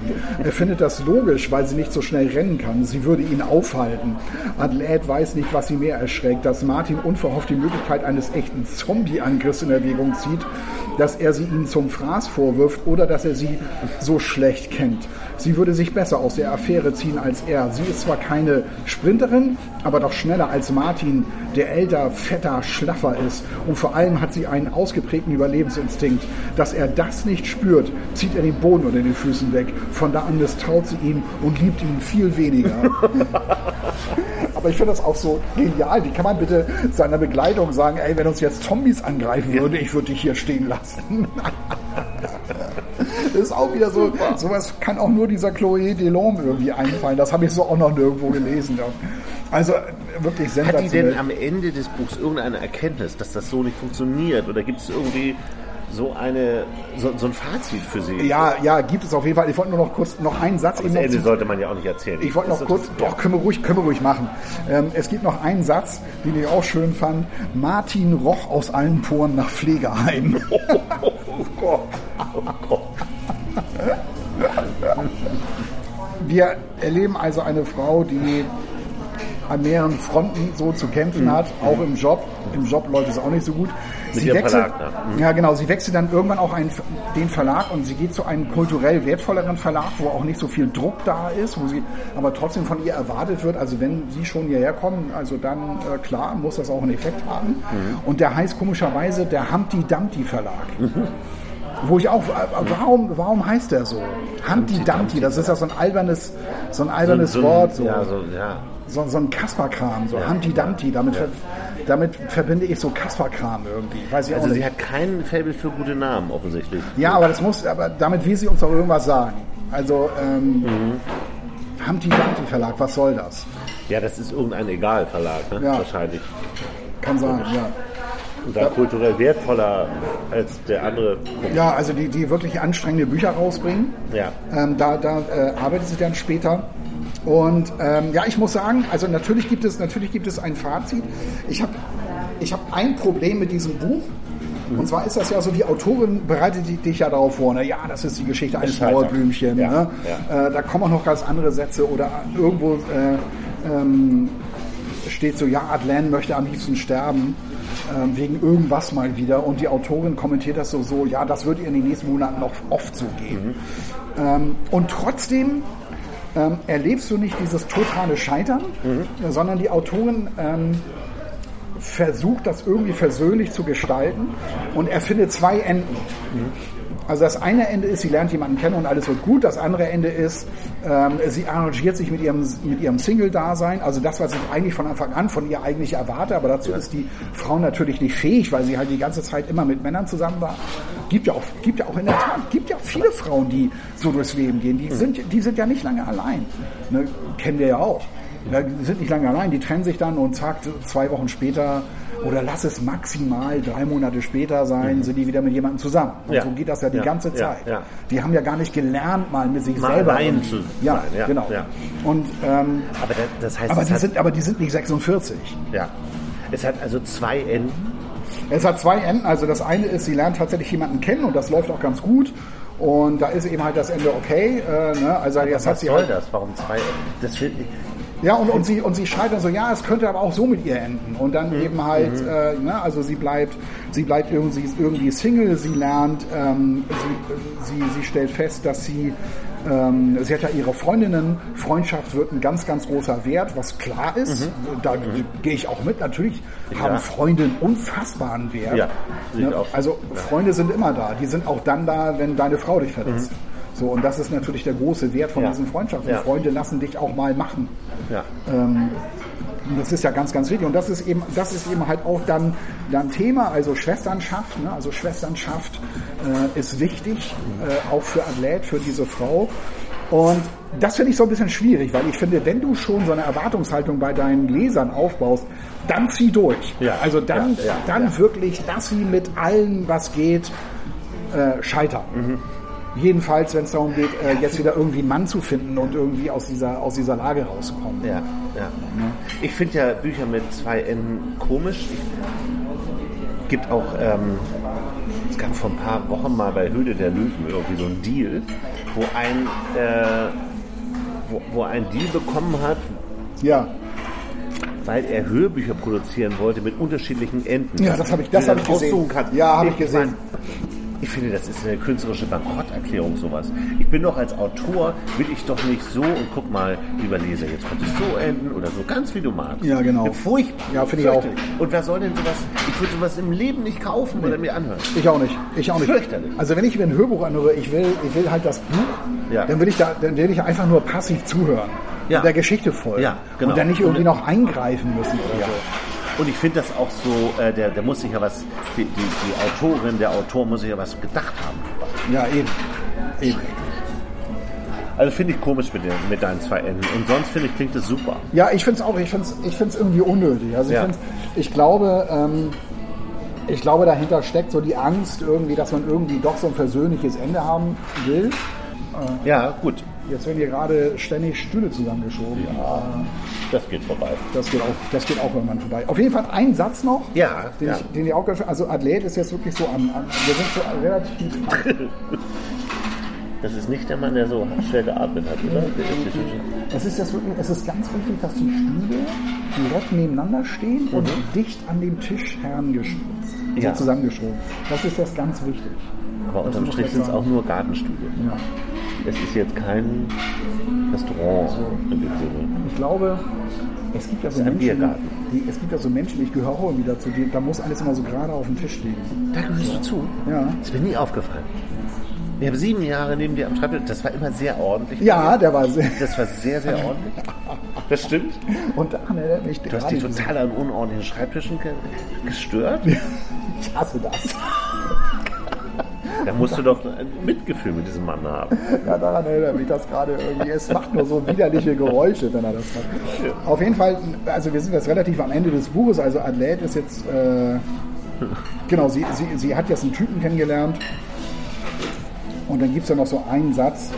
Er findet das logisch, weil sie nicht so schnell rennen kann. Sie würde ihn aufhalten. Adelaide weiß nicht, was sie mehr erschreckt, dass Martin unverhofft die Möglichkeit eines echten Zombie-Angriffs in Erwägung zieht, dass er sie ihnen zum Fraß vorwirft oder dass er sie so schlecht kennt. Sie würde sich besser aus der Affäre ziehen als er. Sie ist zwar keine Sprinterin, aber doch schneller als Martin, der älter, fetter, schlaffer ist. Und vor allem hat sie einen ausgeprägten Überlebensinstinkt. Dass er das nicht spürt, zieht er den Boden unter den Füßen weg. Von da an misstraut sie ihm und liebt ihn viel weniger. *laughs* Aber ich finde das auch so genial. Wie kann man bitte seiner Begleitung sagen, ey, wenn uns jetzt Zombies angreifen würde, ich würde dich hier stehen lassen. *laughs* Das ist auch wieder so, sowas kann auch nur dieser Chloé Delhomme irgendwie einfallen. Das habe ich so auch noch nirgendwo gelesen. Also wirklich Hat die denn sensationell. am Ende des Buchs irgendeine Erkenntnis, dass das so nicht funktioniert? Oder gibt es irgendwie so, eine, so, so ein Fazit für sie? Ja, ja, gibt es auf jeden Fall. Ich wollte nur noch kurz noch einen Satz Das eben noch Ende sollte man ja auch nicht erzählen. Ich wollte noch Das- kurz, doch, können wir ruhig, können wir ruhig machen. Ähm, es gibt noch einen Satz, den ich auch schön fand. Martin roch aus allen Poren nach Pflegeheim. *laughs* Oh Gott. Oh Gott. Wir erleben also eine Frau, die an mehreren Fronten so zu kämpfen hat, auch im Job. Im Job läuft es auch nicht so gut. Mit sie wechselt, Verlag, ne? ja genau, sie wechselt dann irgendwann auch einen, den Verlag und sie geht zu einem kulturell wertvolleren Verlag, wo auch nicht so viel Druck da ist, wo sie aber trotzdem von ihr erwartet wird, also wenn sie schon hierher kommen, also dann äh, klar, muss das auch einen Effekt haben. Mhm. Und der heißt komischerweise der Humpty Dumpty Verlag. *laughs* Wo ich auch, äh, warum, warum heißt der so? Humpty Dumpty, das ist ja so ein albernes, so ein albernes so, Wort. So. Ja, so, ja. so, so ein Kasperkram, so Ja. Humpty Dumpty, damit, ver, damit verbinde ich so Kasperkram irgendwie. Weiß ich Also sie hat kein Faible für gute Namen offensichtlich. Ja, aber das muss, aber damit will sie uns doch irgendwas sagen. Also, ähm, Mhm. Humpty Dumpty Verlag, was soll das? Ja, das ist irgendein Egal-Verlag, ne? Ja. wahrscheinlich. Kann sein, ja. Und da kulturell wertvoller als der andere. Ja, also die, die wirklich anstrengende Bücher rausbringen. Ja. Ähm, da da äh, arbeitet sie dann später. Und ähm, ja, ich muss sagen, also natürlich gibt es, natürlich gibt es ein Fazit. Ich habe ich hab ein Problem mit diesem Buch. Und zwar ist das ja so, die Autorin bereitet dich ja darauf vor, na ja, das ist die Geschichte eines. Mauerblümchen. Ja, Ne? Äh, da kommen auch noch ganz andere Sätze oder irgendwo äh, ähm, steht so, ja, Adlan möchte am liebsten sterben, ähm, wegen irgendwas mal wieder. Und die Autorin kommentiert das so, so, ja, das wird ihr in den nächsten Monaten noch oft so gehen. Ähm, und trotzdem ähm, erlebst du nicht dieses totale Scheitern, äh, sondern die Autorin ähm, versucht, das irgendwie versöhnlich zu gestalten und erfindet zwei Enden. Also das eine Ende ist, sie lernt jemanden kennen und alles wird gut. Das andere Ende ist, ähm, sie arrangiert sich mit ihrem, mit ihrem Single-Dasein. Also das, was ich eigentlich von Anfang an von ihr eigentlich erwarte. Aber dazu ist die Frau natürlich nicht fähig, weil sie halt die ganze Zeit immer mit Männern zusammen war. Gibt ja auch, gibt ja auch in der Tat, gibt ja viele Frauen, die so durchs Leben gehen. Die sind, die sind ja nicht lange allein. Ne? Kennen wir ja auch. Ja, die sind nicht lange allein, die trennen sich dann und zack, zwei Wochen später oder lass es maximal drei Monate später sein, sind die wieder mit jemandem zusammen. Und Mhm. Ja. so geht das ja die Ja, ganze Zeit. ja. Die haben ja gar nicht gelernt, mal mit sich Mal selber. irgendwie- zu ja, sein, ja, genau. Und ähm, Aber das, das heißt, aber die hat, sind, aber die sind nicht 46. ja. es hat also zwei Enden. Es hat zwei Enden. Also das eine ist, sie lernt tatsächlich jemanden kennen und das läuft auch ganz gut. Und da ist eben halt das Ende okay. Äh, ne? Also jetzt hat Was sie soll halt, das? Warum zwei Enden? Das. Ja, und, und, sie, und sie schreibt dann so, ja, es könnte aber auch so mit ihr enden. Und dann eben halt, äh, ne, also sie bleibt, sie bleibt irgendwie, irgendwie Single, sie lernt, ähm, sie, sie, sie stellt fest, dass sie, ähm, sie hat ja ihre Freundinnen, Freundschaft wird ein ganz, ganz großer Wert, was klar ist. Da gehe ich auch mit. Natürlich haben Freunde einen unfassbaren Wert. Ja, ne? auch. Also Freunde sind immer da. Die sind auch dann da, wenn deine Frau dich verlässt. So, und das ist natürlich der große Wert von Ja. diesen Freundschaften. Ja. Freunde lassen dich auch mal machen. Ja. Ähm, das ist ja ganz, ganz wichtig. Und das ist eben, das ist eben halt auch dann, dann Thema, also Schwesternschaft. Ne? Also Schwesternschaft äh, ist wichtig, äh, auch für Athlet, für diese Frau. Und das finde ich so ein bisschen schwierig, weil ich finde, wenn du schon so eine Erwartungshaltung bei deinen Lesern aufbaust, dann zieh durch. Ja, Also dann, ja, ja, dann wirklich, dass sie mit allem, was geht, äh, scheitern. Mhm. Jedenfalls, wenn es darum geht, äh, jetzt wieder irgendwie einen Mann zu finden und irgendwie aus dieser, aus dieser Lage rauszukommen. Ja, ja. Ich finde ja Bücher mit zwei Enden komisch. Ich gibt auch, ähm, es gab vor ein paar Wochen mal bei Höhle der Löwen irgendwie so ein Deal, wo ein, äh, wo, wo ein Deal bekommen hat, Ja, weil er Hörbücher produzieren wollte mit unterschiedlichen Enden. Ja, das habe ich- das habe ich gesehen. kann. Ja, habe ich gesehen. Ich finde, das ist eine künstlerische Bankrotterklärung, sowas. Ich bin doch als Autor, will ich doch nicht so und guck mal, lieber Leser, jetzt könnte es so enden oder so, ganz wie du magst. Ja, genau. Furchtbar. Ja, finde ich auch. Und wer soll denn sowas, ich würde sowas im Leben nicht kaufen oder mir anhören. Ich auch nicht. Ich auch nicht. Fürchterlich. Also wenn ich mir ein Hörbuch anhöre, ich will, ich will halt das Buch, Ja. dann will ich da, dann will ich einfach nur passiv zuhören. Ja. Der Geschichte folgen. Ja, genau. Und dann nicht irgendwie noch eingreifen müssen oder Ja. Und ich finde das auch so, äh, der, der muss sich ja was, die, die, die Autorin, der Autor muss sich ja was gedacht haben. Ja, eben. Eben. Also finde ich komisch mit, den, mit deinen zwei Enden. Und sonst finde ich, klingt es super. Ja, ich finde es auch, ich finde es ich find's irgendwie unnötig. Also ich, Ja. ich glaube, ähm, ich glaube, dahinter steckt so die Angst irgendwie, dass man irgendwie doch so ein persönliches Ende haben will. Ja, gut. Jetzt werden hier gerade ständig Stühle zusammengeschoben. Ja. Das geht vorbei. Das geht auch, das geht auch irgendwann vorbei. Auf jeden Fall ein Satz noch. Ja, Den, ja. Ich, den ich auch habe. Also Athlet ist jetzt wirklich so am, am wir sind so relativ. *laughs* Das ist nicht der Mann, der so schwer geatmet hat, oder? Es ist jetzt wirklich, es ist ganz wichtig, dass die Stühle direkt nebeneinander stehen und dicht an dem Tisch herangespitzt. Mhm. Ja. So zusammengeschoben. Das ist jetzt ganz wichtig. Aber unterm Strich ich sind es auch nur Gartenstühle. Ja. Es ist jetzt kein Restaurant in dem Sinne. Ich glaube, Es gibt ja so Menschen, Biergarten. die, es gibt ja so Menschen, ich gehöre auch wieder zu denen, da muss alles immer so gerade auf dem Tisch liegen. Da gehörst du zu. Ja. Ist mir nie aufgefallen. Ich habe sieben Jahre neben dir am Schreibtisch. Das war immer sehr ordentlich. Ja, der war sehr. Das war sehr, sehr ordentlich. Das stimmt. Und daran erinnert mich Du hast dich total an unordentlichen Schreibtischen ge gestört. *laughs* Ich hasse das. Da musst du doch ein Mitgefühl mit diesem Mann haben. Ja, daran erinnert mich das gerade irgendwie. Es macht nur so widerliche Geräusche, wenn er das macht. Auf jeden Fall, also wir sind jetzt relativ am Ende des Buches. Also Adelaide ist jetzt, äh, genau, sie, sie, sie hat jetzt einen Typen kennengelernt. Und dann gibt es ja noch so einen Satz,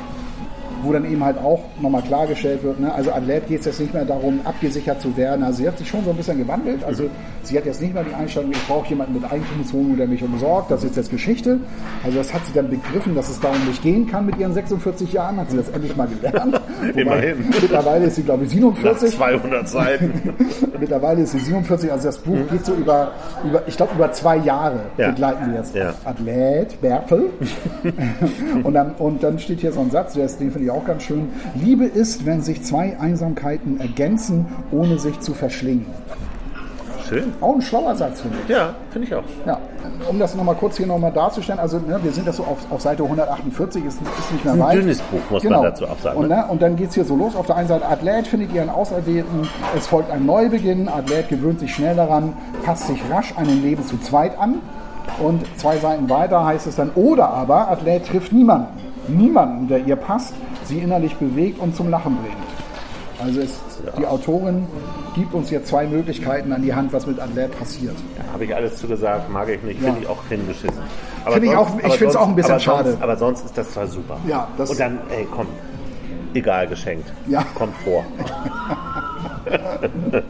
wo dann eben halt auch nochmal klargestellt wird, ne? also Adelaide geht es jetzt nicht mehr darum, abgesichert zu werden. Also sie hat sich schon so ein bisschen gewandelt. Also sie hat jetzt nicht mehr die Einstellung, ich brauche jemanden mit Eigentumswohnung, der mich umsorgt. Das ist jetzt Geschichte. Also das hat sie dann begriffen, dass es darum nicht gehen kann mit ihren 46 Jahren. Hat sie das endlich mal gelernt. *laughs* Wobei, Immerhin. Mittlerweile ist sie, glaube ich, Nach 47. 200 Seiten. *laughs* Mittlerweile ist sie 47, also das Buch geht so über, über ich glaube, über zwei Jahre Ja. begleiten wir jetzt Ja. Athlet, Bertel. *laughs* und, dann, und dann steht hier so ein Satz, der ist, den finde ich auch ganz schön. Liebe ist, wenn sich zwei Einsamkeiten ergänzen, ohne sich zu verschlingen. Schön. Auch ein schlauer Satz, finde ich. Ja, finde ich auch. Ja, um das nochmal kurz hier nochmal darzustellen, also ne, wir sind jetzt so auf, auf Seite 148, ist, ist nicht mehr Ein weit. dünnes Buch, muss man dazu auch sagen, Und, ne? ne, und dann geht es hier so los. Auf der einen Seite, Athlet findet ihren Auserwählten, es folgt ein Neubeginn, Athlet gewöhnt sich schnell daran, passt sich rasch einem Leben zu zweit an. Und zwei Seiten weiter heißt es dann, oder aber Athlet trifft niemanden. Niemanden, der ihr passt, sie innerlich bewegt und zum Lachen bringt. Also ist, die Autorin gibt uns hier zwei Möglichkeiten an die Hand, was mit Athlet passiert. Habe ich alles zugesagt, mag ich nicht, Ja. finde ich auch hingeschissen. Finde ich auch- ich finde es auch ein bisschen aber schade. Sonst, aber sonst ist das zwar super. Ja, das- Und dann, ey, komm, egal, geschenkt. Ja. Kommt vor. *laughs*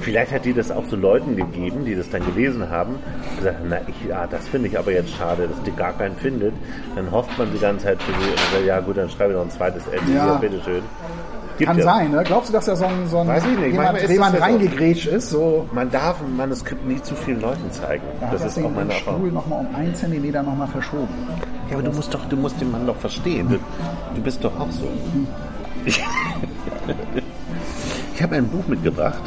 Vielleicht hat die das auch so Leuten gegeben, die das dann gelesen haben, und gesagt haben, na, ich, ja, das finde ich aber jetzt schade, dass die gar keinen findet. Dann hofft man die ganze Zeit für sie und sagt, ja gut, dann schreibe ich noch ein zweites Ende, Ja. ja. bitteschön. Gibt Kann ja. sein, ne? Glaubst du, dass er so ein, so ein Weiß ich nicht. jemand, Manchmal ist jemand das ja so. reingegrätscht ist? So, Man darf ein Manuskript nie zu vielen Leuten zeigen. da das hat ist auch meine Erfahrung. Stuhl nochmal um einen Zentimeter nochmal verschoben. Ja, aber du musst doch, du musst den Mann doch verstehen. Du, du bist doch auch so. Ich, *laughs* ich habe ein Buch mitgebracht,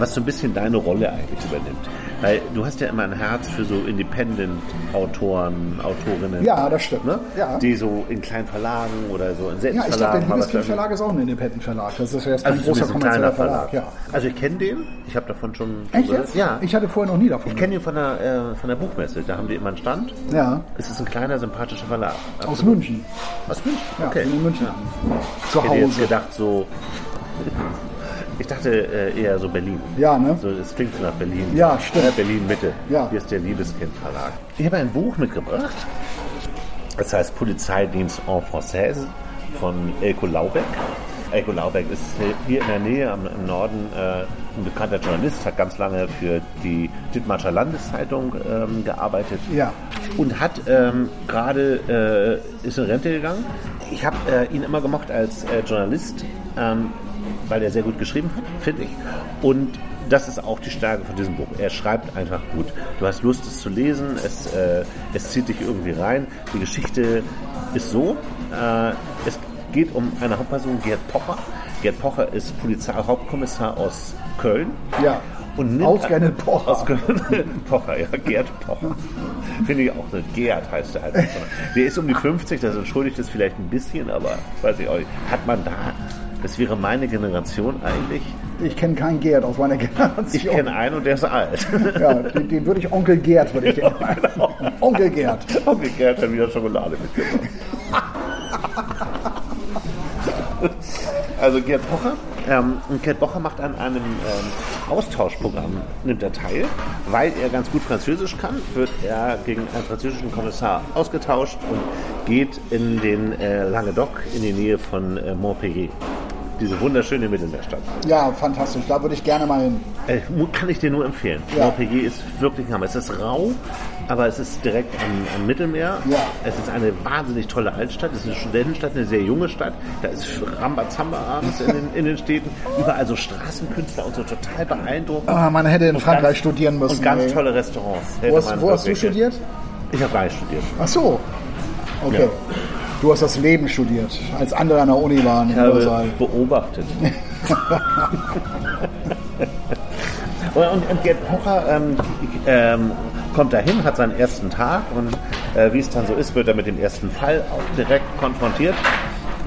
was so ein bisschen deine Rolle eigentlich übernimmt. Weil du hast ja immer ein Herz für so Independent-Autoren, Autorinnen. Ja, das stimmt. Ne? Ja. Die so in kleinen Verlagen oder so in Ja, ich glaube, der Selbstverlagen mal was Liebeskind veröffentlichen. Verlag ist auch ein Independent-Verlag. Das ist ja jetzt kein Also großer kommerzieller Verlag. Verlag. Ja. Also ich kenne den, ich habe davon schon Echt jetzt? Ja, Ich hatte vorher noch nie davon ich kenne ihn von der, äh, von der Buchmesse. Da haben die immer einen Stand. Ja, Es ist ein kleiner, sympathischer Verlag. aus Absolut. München. Aus München? Ja, okay. in München. Zu Ich hätte jetzt Hause. gedacht, so. Ich dachte äh, eher so Berlin. Ja, ne? So, es klingt nach Berlin. Ja, stimmt. Äh, Berlin Mitte. Ja. Hier ist der Liebeskind Verlag. Ich habe ein Buch mitgebracht. Das heißt Polizeidienst en Française von Elko Laubeck. Elko Laubeck ist hier in der Nähe am, im Norden äh, ein bekannter Journalist, hat ganz lange für die Dithmarscher Landeszeitung ähm, gearbeitet Ja. und hat ähm, gerade äh, ist in Rente gegangen. Ich habe äh, ihn immer gemocht als äh, Journalist, ähm, weil er sehr gut geschrieben hat, finde ich. Und das ist auch die Stärke von diesem Buch. Er schreibt einfach gut. Du hast Lust, es zu lesen. Es, äh, es zieht dich irgendwie rein. Die Geschichte ist so. Äh, es geht um eine Hauptperson, Gerd Pocher. Gerd Pocher ist Polizeihauptkommissar aus Köln. Ja. Und nimmt Ausgerechnet Pocher. Ausgerechnet *laughs* Pocher, ja, Gerd Pocher. *laughs* Finde ich auch, ne, Gerd heißt er halt. Der ist um die 50, das entschuldigt es vielleicht ein bisschen, aber weiß ich auch nicht. Hat man da, das wäre meine Generation eigentlich. Ich kenne keinen Gerd aus meiner Generation. Ich kenne einen und der ist alt. Ja, den, den würde ich Onkel Gerd, würde ich den *laughs* genau. Onkel Gerd. Onkel Gerd hat wieder Schokolade mitgebracht. Also Gerd Pocher. Ähm, Gerd Pocher macht an einem ähm, Austauschprogramm, nimmt er teil. Weil er ganz gut Französisch kann, wird er gegen einen französischen Kommissar ausgetauscht und geht in den äh, Languedoc in die Nähe von äh, Montpellier. Diese wunderschöne Mittelmeerstadt. Ja, fantastisch. Da würde ich gerne mal hin. Äh, kann ich dir nur empfehlen. Ja. Montpellier ist wirklich ein Hammer. Es ist rau, aber es ist direkt am, am Mittelmeer. Ja. Es ist eine wahnsinnig tolle Altstadt. Es ist eine Studentenstadt, eine sehr junge Stadt. Da ist Rambazamba abends in den, in den Städten. Überall so Straßenkünstler und so total beeindruckend. Ah, man hätte in Frankreich ganz- studieren müssen. Und ganz ey. tolle Restaurants. Wo hast, wo hast du studiert? Ich habe gar nicht studiert. Ach so. Okay. Ja. Du hast das Leben studiert, als andere an der Uni waren. Ich habe Hörsaal. beobachtet. *laughs* und, und, und Gerd Pocher ähm, ähm, kommt dahin, hat seinen ersten Tag und äh, wie es dann so ist, wird er mit dem ersten Fall auch direkt konfrontiert.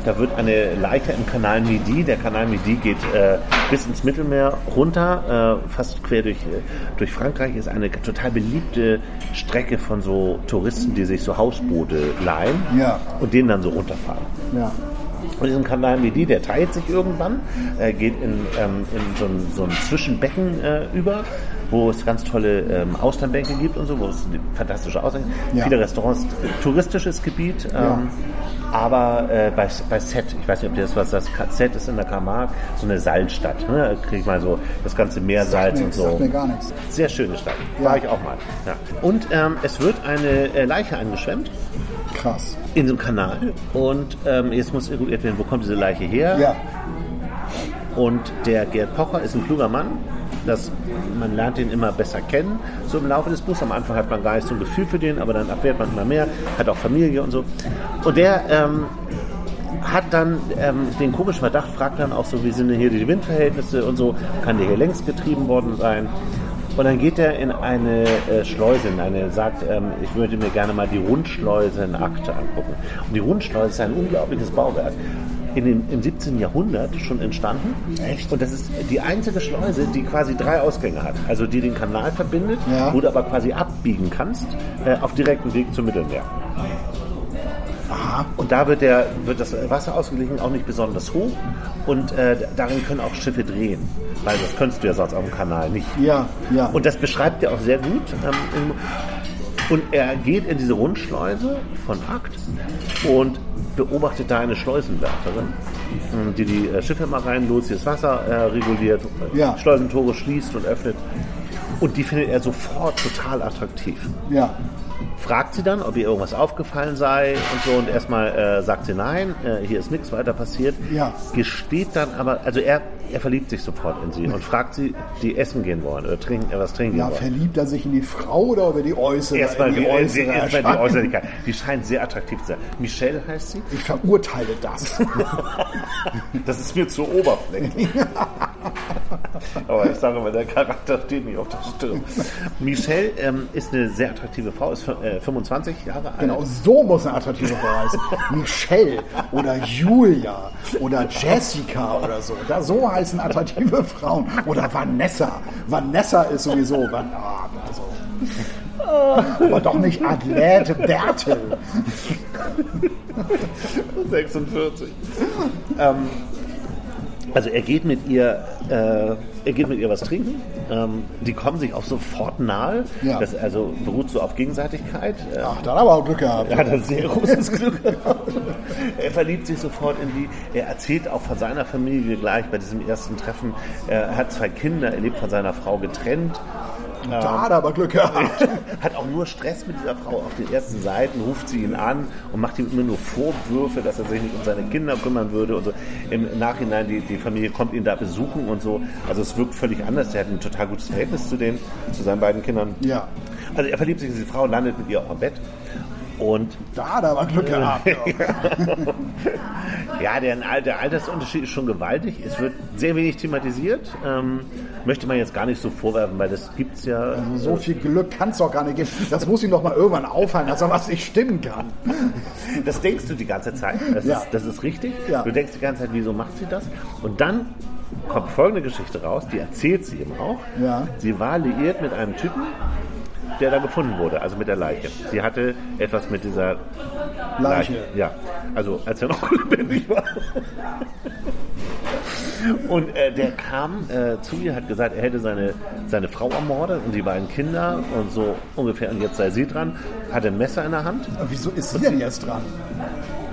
Da wird eine Leiche im Kanal Midi, der Kanal Midi geht äh, bis ins Mittelmeer runter, äh, fast quer durch, äh, durch Frankreich, ist eine total beliebte Strecke von so Touristen, die sich so Hausboote leihen Ja. und denen dann so runterfahren. Ja. Und diesen Kanal Midi, der teilt sich irgendwann, äh, geht in, ähm, in so, ein, so ein Zwischenbecken äh, über, wo es ganz tolle ähm, Austernbänke gibt und so, wo es fantastische Austern Ja. viele Restaurants, touristisches Gebiet. Ähm, Ja. Aber äh, bei, bei Set, ich weiß nicht, ob dir das was das Set ist in der Camargue, so eine Salzstadt. Ne? Da ich mal so das ganze Meersalz und sagt so. mir gar nichts. Sehr schöne Stadt. Ja. War ich auch mal. Ja. Und ähm, es wird eine äh, Leiche angeschwemmt Krass. in so einem Kanal. Und ähm, jetzt muss eruiert werden, wo kommt diese Leiche her? Ja. Und der Gerd Pocher ist ein kluger Mann. Das, man lernt ihn immer besser kennen, so im Laufe des Buchs. Am Anfang hat man gar nicht so ein Gefühl für den, aber dann erfährt man immer mehr, hat auch Familie und so. Und der ähm, hat dann ähm, den komischen Verdacht, fragt dann auch so, wie sind denn hier die Windverhältnisse und so, kann der hier längst getrieben worden sein? Und dann geht er in eine äh, Schleuse, in eine, sagt, ähm, ich würde mir gerne mal die Rundschleusenakte angucken. Und die Rundschleuse ist ein unglaubliches Bauwerk. In dem, Im 17. Jahrhundert schon entstanden. Echt? Und das ist die einzige Schleuse, die quasi drei Ausgänge hat. Also die den Kanal verbindet, Ja. wo du aber quasi abbiegen kannst äh, auf direktem Weg zum Mittelmeer. Aha. Und da wird, der, wird das Wasser ausgeglichen, auch nicht besonders hoch. Und äh, darin können auch Schiffe drehen. Weil das könntest du ja sonst auf dem Kanal nicht. Ja, ja. Und das beschreibt er auch sehr gut. Ähm, und er geht in diese Rundschleuse von Akt und beobachtet da eine Schleusenwärterin, ähm, die die äh, Schiffe mal reinlotst, die das Wasser äh, reguliert, äh, Ja. Schleusentore schließt und öffnet. Und die findet er sofort total attraktiv ja. Fragt sie dann, ob ihr irgendwas aufgefallen sei und so und erstmal äh, sagt sie nein, äh, hier ist nichts weiter passiert. Ja. Gesteht dann aber, also er, er verliebt sich sofort in sie und fragt sie, ob die essen gehen wollen oder trinken, äh, was trinken Ja, wollen. verliebt er sich in die Frau oder über die äußere? Erstmal die, die äh, äußere erstmal die? Äußerlichkeit. Die scheint sehr attraktiv zu sein. Michelle heißt sie. Ich verurteile das. *laughs* Das ist mir zu oberflächlich. *laughs* Aber ich sage mal, der Charakter steht nicht auf der Stirn. Michelle ähm, ist eine sehr attraktive Frau, ist äh, 25 Jahre alt. Genau, so muss eine attraktive Frau heißen. *laughs* Michelle oder Julia oder Jessica oder so. Da, so heißen attraktive *laughs* Frauen. Oder Vanessa. Vanessa ist sowieso. Van, ah, also. Aber doch nicht Adlete Bertel. *laughs* 46. ähm, also er geht mit ihr, äh, er geht mit ihr was trinken. Ähm, die kommen sich auch sofort nahe. Ja. Das also beruht so auf Gegenseitigkeit. Äh, Ach, da hat er aber auch Glück gehabt. er hat ein sehr großes Glück gehabt. Er verliebt sich sofort in die. Er erzählt auch von seiner Familie gleich bei diesem ersten Treffen. Er hat zwei Kinder, er lebt von seiner Frau getrennt. Da hat er aber Glück gehabt. *laughs* hat auch nur Stress mit dieser Frau auf den ersten Seiten, ruft sie ihn an und macht ihm immer nur Vorwürfe, dass er sich nicht um seine Kinder kümmern würde und so. Im Nachhinein, die, die Familie kommt ihn da besuchen und so. Also es wirkt völlig anders. Er hat ein total gutes Verhältnis zu denen, zu seinen beiden Kindern. Ja. Also er verliebt sich in diese Frau, landet mit ihr auch am Bett. Und Da hat er aber Glück gehabt. Ja. *laughs* ja, der, der Altersunterschied ist schon gewaltig. Es wird sehr wenig thematisiert. Ähm, möchte man jetzt gar nicht so vorwerfen, weil das gibt's ja. So viel Glück kann es doch gar nicht geben. Das muss ihm doch mal irgendwann auffallen, dass er was nicht stimmen kann. Das denkst du die ganze Zeit. Das, Ja. ist, das ist richtig. Ja. Du denkst die ganze Zeit, wieso macht sie das? Und dann kommt folgende Geschichte raus, die erzählt sie ihm auch. Ja. Sie war liiert mit einem Typen, der da gefunden wurde, also mit der Leiche. Sie hatte etwas mit dieser Leiche. Ja, also als er noch *laughs* lebendig war. Und äh, der kam äh, zu ihr, hat gesagt, er hätte seine, seine Frau ermordet und die beiden Kinder und so ungefähr, und jetzt sei sie dran, hatte ein Messer in der Hand Aber Wieso ist sie denn jetzt dran?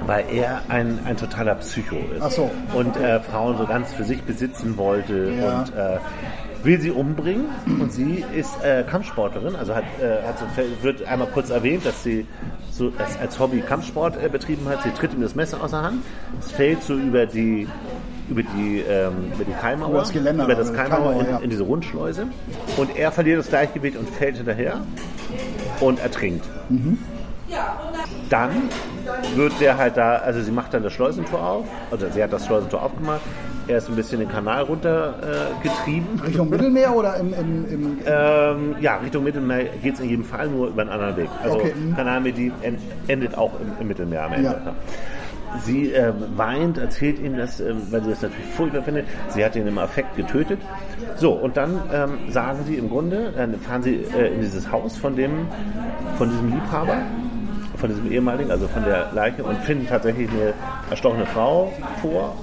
weil er ein, ein totaler Psycho ist. Ach so. Und äh, Frauen so ganz für sich besitzen wollte Ja. und äh, will sie umbringen. Und sie ist äh, Kampfsportlerin, also hat, äh, hat so, wird einmal kurz erwähnt, dass sie so als, als Hobby Kampfsport äh, betrieben hat. Sie tritt ihm das Messer aus der Hand. Es fällt so über die über die, ähm, über die Keimauer, Über das Geländer, über das die Keimauer Keimauer, in, ja. in diese Rundschleuse. Und er verliert das Gleichgewicht und fällt hinterher und ertrinkt. Dann wird der halt da, also sie macht dann das Schleusentor auf, also sie hat das Schleusentor aufgemacht, Er ist ein bisschen den Kanal runtergetrieben. Richtung *laughs* Mittelmeer oder im, im, im Ähm, ja, Richtung Mittelmeer geht es in jedem Fall nur über einen anderen Weg. Also Okay, mhm. Kanalmedi en- endet auch im, im Mittelmeer am Ende. Ja. Sie äh, weint, erzählt ihm das, ähm, weil sie das natürlich furchtbar findet. Sie hat ihn im Affekt getötet. So, und dann ähm, sagen sie im Grunde, dann fahren sie äh, in dieses Haus von dem, von diesem Liebhaber, von diesem ehemaligen, also von der Leiche und finden tatsächlich eine erstochene Frau vor,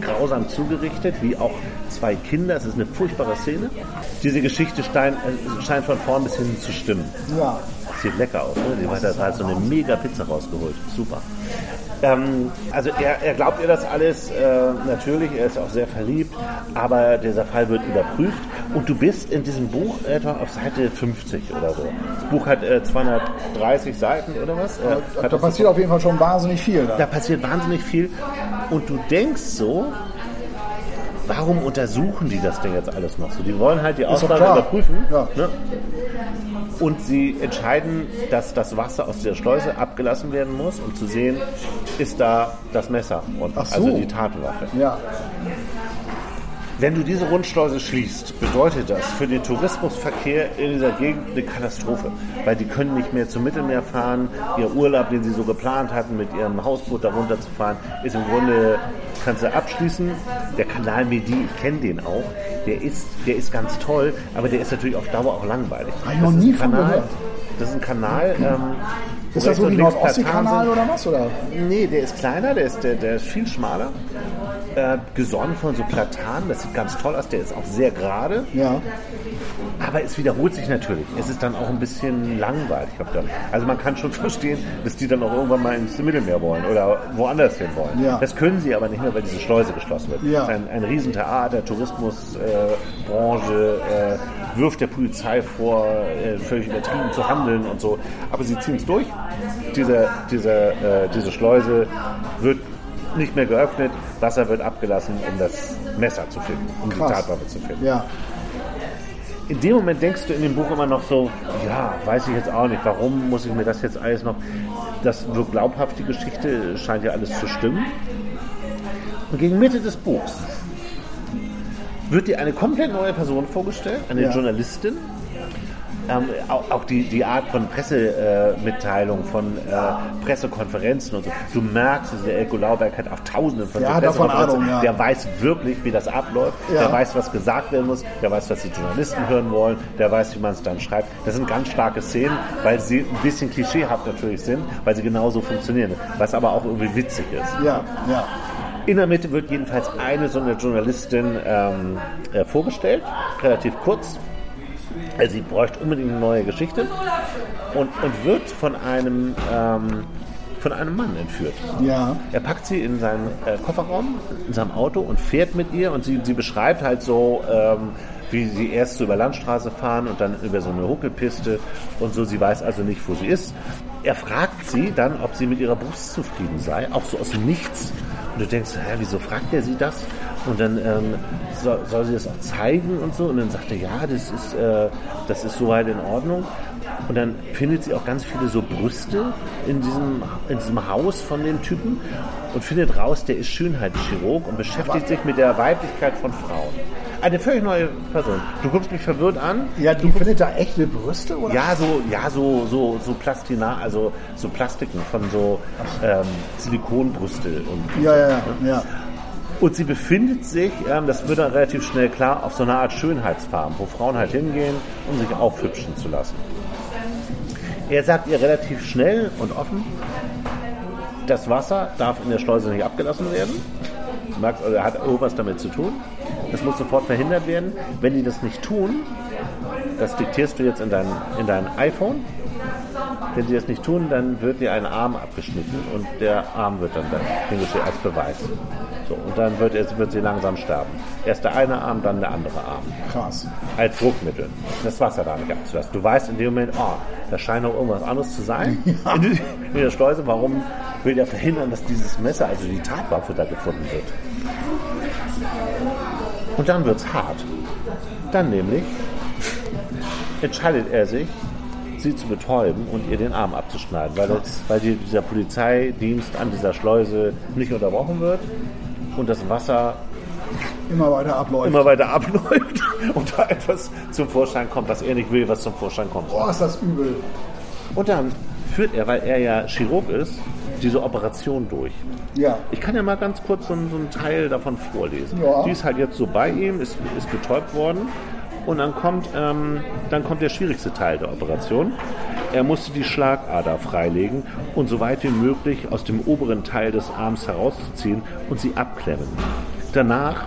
grausam zugerichtet, wie auch zwei Kinder. Es ist eine furchtbare Szene. Diese Geschichte stein, äh, scheint von vorn bis hinten zu stimmen. ja. Sieht lecker aus, ne? Die hat da gerade so eine mega Pizza rausgeholt. Super. Ähm, also er, er glaubt ihr das alles, äh, natürlich, er ist auch sehr verliebt, aber dieser Fall wird überprüft und du bist in diesem Buch etwa auf Seite 50 oder so. Das Buch hat äh, 230 Seiten oder was? Äh, Da, passiert auf jeden Fall schon wahnsinnig viel. Da. da passiert wahnsinnig viel und du denkst so, warum untersuchen die das denn jetzt alles noch so? Die wollen halt die klar. überprüfen. Ja. Ne? Und sie entscheiden, dass das Wasser aus der Schleuse abgelassen werden muss, um zu sehen, ist da das Messer und Ach so. also die Tatwaffe. Ja. Wenn du diese Rundschleuse schließt, bedeutet das für den Tourismusverkehr in dieser Gegend eine Katastrophe. Weil die können nicht mehr zum Mittelmeer fahren. Ihr Urlaub, den sie so geplant hatten, mit ihrem Hausboot da runterzufahren, ist im Grunde, kannst du abschließen. Der Kanal Medi, ich kenne den auch, der ist, der ist ganz toll, aber der ist natürlich auf Dauer auch langweilig. Ich noch Das ist nie Kanal, gehört. Das ist ein Kanal. Ähm, Ist das so wie Nordostseekanal oder was? Oder? Nee, der ist kleiner, der ist, der, der ist viel schmaler. Äh, gesonnen von so Platanen, das sieht ganz toll aus, der ist auch sehr gerade. Ja. Aber es wiederholt sich natürlich. Es ist dann auch ein bisschen langweilig. Also man kann schon *laughs* verstehen, dass die dann auch irgendwann mal ins Mittelmeer wollen oder woanders hin wollen. Ja. Das können sie aber nicht mehr, weil diese Schleuse geschlossen wird. Ja. Ein, ein Riesentheater, Tourismusbranche äh, äh, wirft der Polizei vor, äh, völlig übertrieben zu handeln und so. Aber sie ziehen es durch. Diese, diese, äh, diese Schleuse wird nicht mehr geöffnet, Wasser wird abgelassen, um das Messer zu finden, um Krass. die Tatwaffe zu finden Ja. in dem Moment denkst du in dem Buch immer noch so, ja, weiß ich jetzt auch nicht, warum muss ich mir das jetzt alles noch, das wirkt glaubhaft, die Geschichte, scheint ja alles zu stimmen. Und gegen Mitte des Buchs wird dir eine komplett neue Person vorgestellt, eine Ja. Journalistin. Ähm, auch, auch die, die Art von Pressemitteilung, von äh, Pressekonferenzen und so. Du merkst, der Elko Lauberg hat auch tausenden von Ja, davon. Ahnung, ja. Der weiß wirklich, wie das abläuft. Ja. Der weiß, was gesagt werden muss. Der weiß, was die Journalisten hören wollen. Der weiß, wie man es dann schreibt. Das sind ganz starke Szenen, weil sie ein bisschen klischeehaft natürlich sind, weil sie genauso funktionieren. Was aber auch irgendwie witzig ist. Ja. Ja. In der Mitte wird jedenfalls eine so eine Journalistin ähm, äh, vorgestellt, relativ kurz. Also sie bräuchte unbedingt eine neue Geschichte und, und wird von einem, ähm, von einem Mann entführt. Ja. Er packt sie in seinen äh, Kofferraum, in seinem Auto und fährt mit ihr und sie, sie beschreibt halt so, ähm, wie sie erst so über Landstraße fahren und dann über so eine Huckelpiste und so. Sie weiß also nicht, wo sie ist. Er fragt sie dann, ob sie mit ihrer Brust zufrieden sei, auch so aus dem Nichts. Und du denkst, hä, wieso fragt er sie das? Und dann ähm, soll, soll sie das auch zeigen und so. Und dann sagt er, ja, das ist, äh, das ist soweit in Ordnung. Und dann findet sie auch ganz viele so Brüste in diesem, in diesem Haus von dem Typen und findet raus, der ist Schönheitschirurg und beschäftigt sich mit der Weiblichkeit von Frauen. Eine völlig neue Person. Du guckst mich verwirrt an. Ja, die findet da echte Brüste, oder? Ja, so, ja, so, so, so Plastina, also so Plastiken von so ähm, Silikonbrüste und Ja, ja, ja. ja. Und sie befindet sich, ähm, das wird dann relativ schnell klar, auf so einer Art Schönheitsfarm, wo Frauen halt hingehen, um sich aufhübschen zu lassen. Er sagt ihr relativ schnell und offen, das Wasser darf in der Schleuse nicht abgelassen werden. Du merkst, also er hat irgendwas damit zu tun. Das muss sofort verhindert werden. Wenn die das nicht tun, das diktierst du jetzt in dein, in dein iPhone. Wenn sie das nicht tun, dann wird dir ein Arm abgeschnitten und der Arm wird dann, dann hingestellt als Beweis. So, und dann wird, es, wird sie langsam sterben. Erst der eine Arm, dann der andere Arm. Krass. Als Druckmittel. Das Wasser da nicht abzulassen. Du weißt in dem Moment, oh, da scheint noch irgendwas anderes zu sein in, die- in der Schleuse. Warum will er verhindern, dass dieses Messer, also die Tatwaffe, da gefunden wird? Und dann wird's hart. Dann nämlich entscheidet er sich, sie zu betäuben und ihr den Arm abzuschneiden, weil, das, weil die, dieser Polizeidienst an dieser Schleuse nicht unterbrochen wird und das Wasser immer weiter abläuft. immer weiter abläuft und *laughs* da etwas zum Vorschein kommt, was er nicht will, was zum Vorschein kommt. Boah, ist das übel. Und dann führt er, weil er ja Chirurg ist, diese Operation durch. Ja. Ich kann ja mal ganz kurz so, einen- so einen Teil davon vorlesen. Ja. Die ist halt jetzt so bei ihm, ist, ist betäubt worden. Und dann kommt, ähm, dann kommt der schwierigste Teil der Operation. Er musste die Schlagader freilegen und so weit wie möglich aus dem oberen Teil des Arms herauszuziehen und sie abklemmen. Danach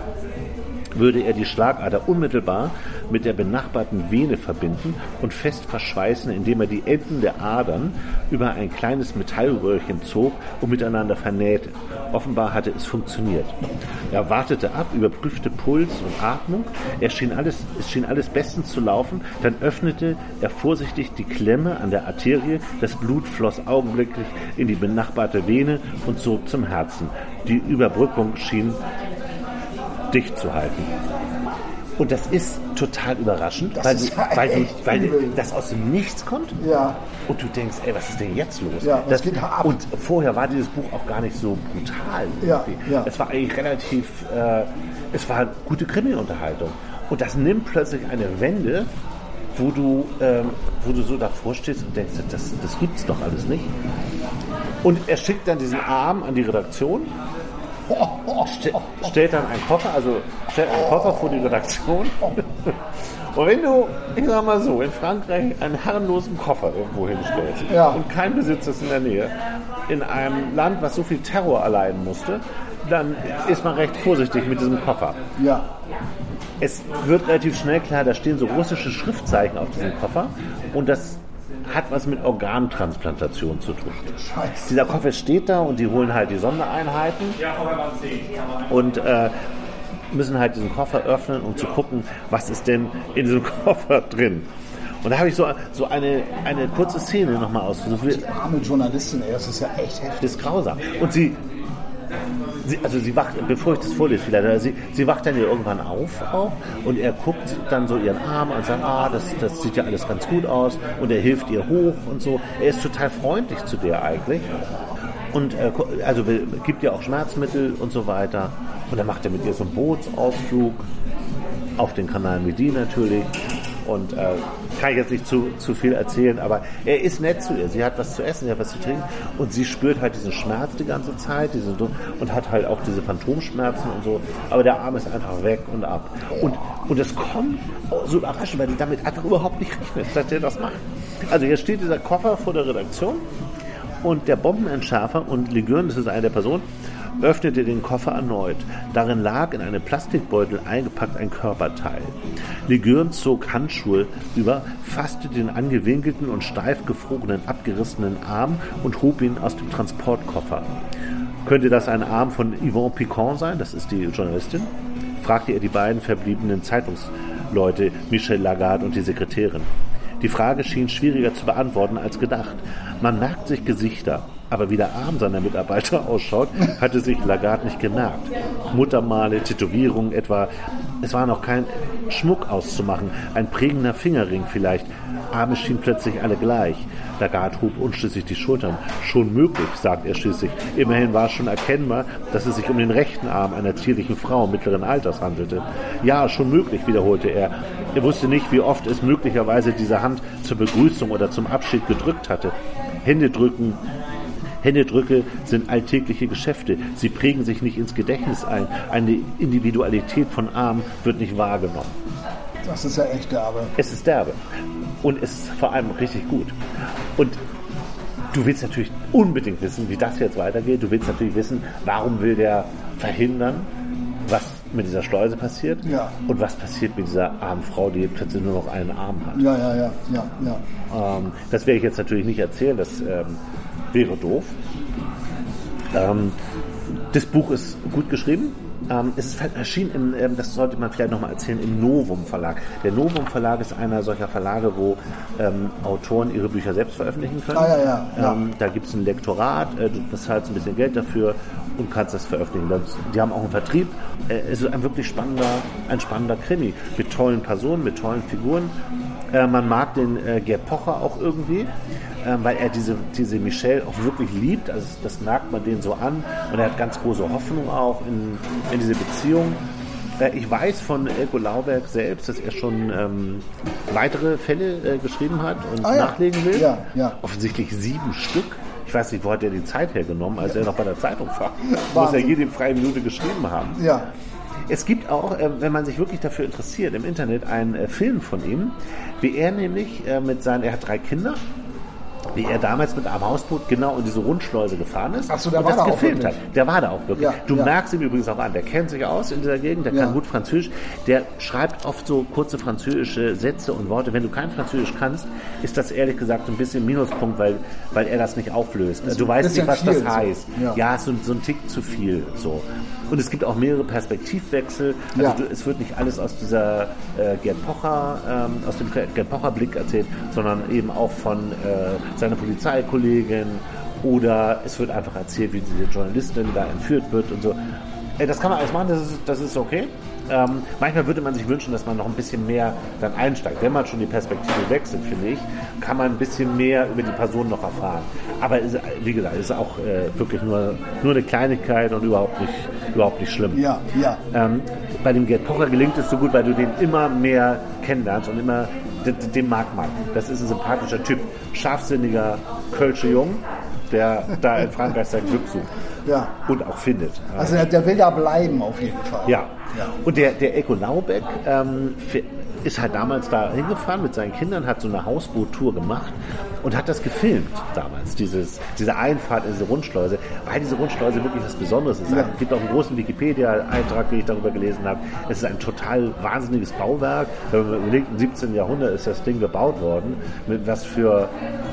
würde er die Schlagader unmittelbar mit der benachbarten Vene verbinden und fest verschweißen, indem er die Enden der Adern über ein kleines Metallröhrchen zog und miteinander vernähte. Offenbar hatte es funktioniert. Er wartete ab, überprüfte Puls und Atmung. Er schien alles, es schien alles bestens zu laufen. Dann öffnete er vorsichtig die Klemme an der Arterie. Das Blut floss augenblicklich in die benachbarte Vene und zog zum Herzen. Die Überbrückung schien dicht zu halten. Und das ist total überraschend, Das weil, du, ja weil, du, weil das aus dem Nichts kommt Ja. und du denkst, ey, was ist denn jetzt los? Ja, das, geht ab? Und vorher war dieses Buch auch gar nicht so brutal. Ja, ja. Es war eigentlich relativ, äh, es war gute Krimi-Unterhaltung. Und das nimmt plötzlich eine Wende, wo du, ähm, wo du so davor stehst und denkst, das, das gibt's doch alles nicht. Und er schickt dann diesen Arm an die Redaktion Ste stellt dann einen Koffer, also stellt einen Koffer vor die Redaktion. Und wenn du, ich sag mal so, in Frankreich einen herrenlosen Koffer irgendwo hinstellst Ja. und kein Besitz ist in der Nähe, in einem Land, was so viel Terror erleiden musste, dann ist man recht vorsichtig mit diesem Koffer. Ja. Es wird relativ schnell klar, da stehen so russische Schriftzeichen auf diesem Koffer und das hat was mit Organtransplantation zu tun. Scheiße. Dieser Koffer steht da und die holen halt die Sondereinheiten und äh, müssen halt diesen Koffer öffnen, um zu gucken, was ist denn in diesem *laughs* Koffer drin. Und da habe ich so, so eine, eine kurze Szene nochmal ausgesucht. Die arme Journalistin, ey, das ist ja echt heftig. Das ist grausam. Und sie, sie, also sie wacht, bevor ich das vorlese, vielleicht, aber sie, sie wacht dann ja irgendwann auf auch und er guckt dann so ihren Arm und sagt, ah, das, das sieht ja alles ganz gut aus und er hilft ihr hoch und so. Er ist total freundlich zu der eigentlich. Und äh, also gibt ihr auch Schmerzmittel und so weiter. Und dann macht er mit ihr so einen Bootsausflug auf den Kanal Midi natürlich. Und äh, kann ich jetzt nicht zu, zu viel erzählen, aber er ist nett zu ihr. Sie hat was zu essen, sie hat was zu trinken und sie spürt halt diesen Schmerz die ganze Zeit diesen, und hat halt auch diese Phantomschmerzen und so. Aber der Arm ist einfach weg und ab. Und, und es kommt so überraschend, weil die damit einfach überhaupt nicht rechnet, dass der das macht. Also hier steht dieser Koffer vor der Redaktion und der Bombenentschärfer und Ligürn, das ist eine der Personen, öffnete den Koffer erneut. Darin lag in einem Plastikbeutel eingepackt ein Körperteil. Ligürn zog Handschuhe über, fasste den angewinkelten und steif gefrorenen, abgerissenen Arm und hob ihn aus dem Transportkoffer. Könnte das ein Arm von Yvonne Picon sein? Das ist die Journalistin. Fragte er die beiden verbliebenen Zeitungsleute, Michel Lagarde und die Sekretärin. Die Frage schien schwieriger zu beantworten als gedacht. Man merkt sich Gesichter, aber wie der Arm seiner Mitarbeiter *laughs* ausschaut, hatte sich Lagarde nicht gemerkt. Muttermale, Tätowierungen etwa. Es war noch kein Schmuck auszumachen, ein prägender Fingerring vielleicht. Arme schienen plötzlich alle gleich. Lagarde hob unschlüssig die Schultern. Schon möglich, sagt er schließlich. Immerhin war schon erkennbar, dass es sich um den rechten Arm einer zierlichen Frau mittleren Alters handelte. Ja, schon möglich, wiederholte er. Er wusste nicht, wie oft es möglicherweise diese Hand zur Begrüßung oder zum Abschied gedrückt hatte. Hände drücken, Händedrücke sind alltägliche Geschäfte. Sie prägen sich nicht ins Gedächtnis ein. Eine Individualität von Arm wird nicht wahrgenommen. Das ist ja echt derbe. Es ist derbe. Und es ist vor allem richtig gut. Und du willst natürlich unbedingt wissen, wie das jetzt weitergeht. Du willst natürlich wissen, warum will der verhindern, was mit dieser Schleuse passiert Ja. und was passiert mit dieser armen Frau, die plötzlich nur noch einen Arm hat. Ja, ja, ja, ja, ja. Ähm, das werde ich jetzt natürlich nicht erzählen, das ähm, wäre doof. Ähm, das Buch ist gut geschrieben. Ähm, es ist halt erschienen, im, ähm, das sollte man vielleicht nochmal erzählen, im Novum Verlag. Der Novum Verlag ist einer solcher Verlage, wo ähm, Autoren ihre Bücher selbst veröffentlichen können. Ah, ja, ja, ja. Ähm, da gibt es ein Lektorat, äh, du bezahlst ein bisschen Geld dafür und kannst das veröffentlichen. Das, die haben auch einen Vertrieb. Äh, es ist ein wirklich spannender, ein spannender Krimi mit tollen Personen, mit tollen Figuren. Äh, man mag den äh, Gerd Pocher auch irgendwie, weil er diese, diese Michelle auch wirklich liebt. Also das, merkt man den so an. Und er hat ganz große Hoffnung auch in, in diese Beziehung. Äh, ich weiß von Elko Lauberg selbst, dass er schon ähm, weitere Fälle äh, geschrieben hat und Ah, ja. nachlegen will. Ja, ja. Offensichtlich sieben Stück. Ich weiß nicht, wo hat er die Zeit hergenommen, als er noch bei der Zeitung war. *laughs* Muss er jede freie Minute geschrieben haben. Ja. Es gibt auch, äh, wenn man sich wirklich dafür interessiert, im Internet einen äh, Film von ihm, wie er nämlich äh, mit seinen, er hat drei Kinder, wie er damals mit einem Hausboot genau in diese Rundschleuse gefahren ist Ach so, der und war das da gefilmt hat. Der war da auch wirklich. Ja, du ja. merkst ihm übrigens auch an, der kennt sich aus in dieser Gegend, der Ja. kann gut Französisch, der schreibt oft so kurze französische Sätze und Worte. Wenn du kein Französisch kannst, ist das ehrlich gesagt so ein bisschen Minuspunkt, weil, weil er das nicht auflöst. ist Du weißt nicht, was viel, das so. heißt. Ja. Ja, so, so ein Tick zu viel. So. Und es gibt auch mehrere Perspektivwechsel. Also Ja. du, es wird nicht alles aus dieser äh, Gerd Pocher, ähm, aus dem Gerd Pocher Blick erzählt, sondern eben auch von äh, seiner Polizeikollegin oder es wird einfach erzählt, wie diese Journalistin da entführt wird und so. Das kann man alles machen, das ist, das ist okay. Ähm, manchmal würde man sich wünschen, dass man noch ein bisschen mehr dann einsteigt. Wenn man schon die Perspektive wechselt, finde ich, kann man ein bisschen mehr über die Person noch erfahren. Aber ist, wie gesagt, es ist auch äh, wirklich nur, nur eine Kleinigkeit und überhaupt nicht, überhaupt nicht schlimm. Ja, ja. Ähm, bei dem Gerd Pocher gelingt es so gut, weil du den immer mehr kennenlernst und immer, den, den mag man. Das ist ein sympathischer Typ. Scharfsinniger Kölsche Jung, der da in Frankreich sein Glück sucht Ja. und auch findet. Also der, der will da bleiben auf jeden Fall. Ja. Ja. Und der, der Eko Laubeck ähm, ist halt damals da hingefahren mit seinen Kindern, hat so eine Hausboottour gemacht und hat das gefilmt damals, dieses, diese Einfahrt in diese Rundschleuse, weil diese Rundschleuse wirklich was Besonderes ist. Ja. Es gibt auch einen großen Wikipedia-Eintrag, den ich darüber gelesen habe. Es ist ein total wahnsinniges Bauwerk. Wenn man überlegt, im 17. Jahrhundert ist das Ding gebaut worden. Mit was für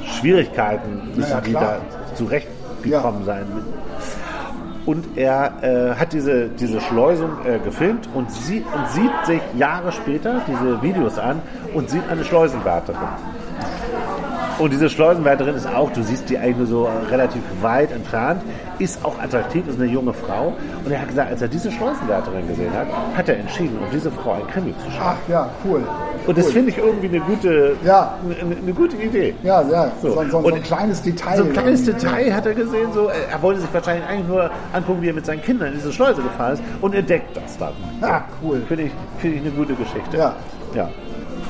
Schwierigkeiten müssen ja, die da zurechtgekommen sein. Und er äh, hat diese, diese Schleusung äh, gefilmt und, sie, und sieht sich Jahre später diese Videos an und sieht eine Schleusenwärterin. Und diese Schleusenwärterin ist auch, du siehst die eigentlich nur so relativ weit entfernt, ist auch attraktiv, ist eine junge Frau. Und er hat gesagt, als er diese Schleusenwärterin gesehen hat, hat er entschieden, um diese Frau ein Krimi zu schreiben. Ach ja, cool. Und das cool. finde ich irgendwie eine gute, Ja. eine, eine gute Idee. Ja, ja. So. So, so, so, ein kleines Detail. So ein kleines. Detail hat er gesehen, so, äh, er wollte sich wahrscheinlich eigentlich nur angucken, wie er mit seinen Kindern in diese Schleuse gefahren ist und entdeckt das dann. Ah, cool. Finde ich, finde ich eine gute Geschichte. Ja. ja.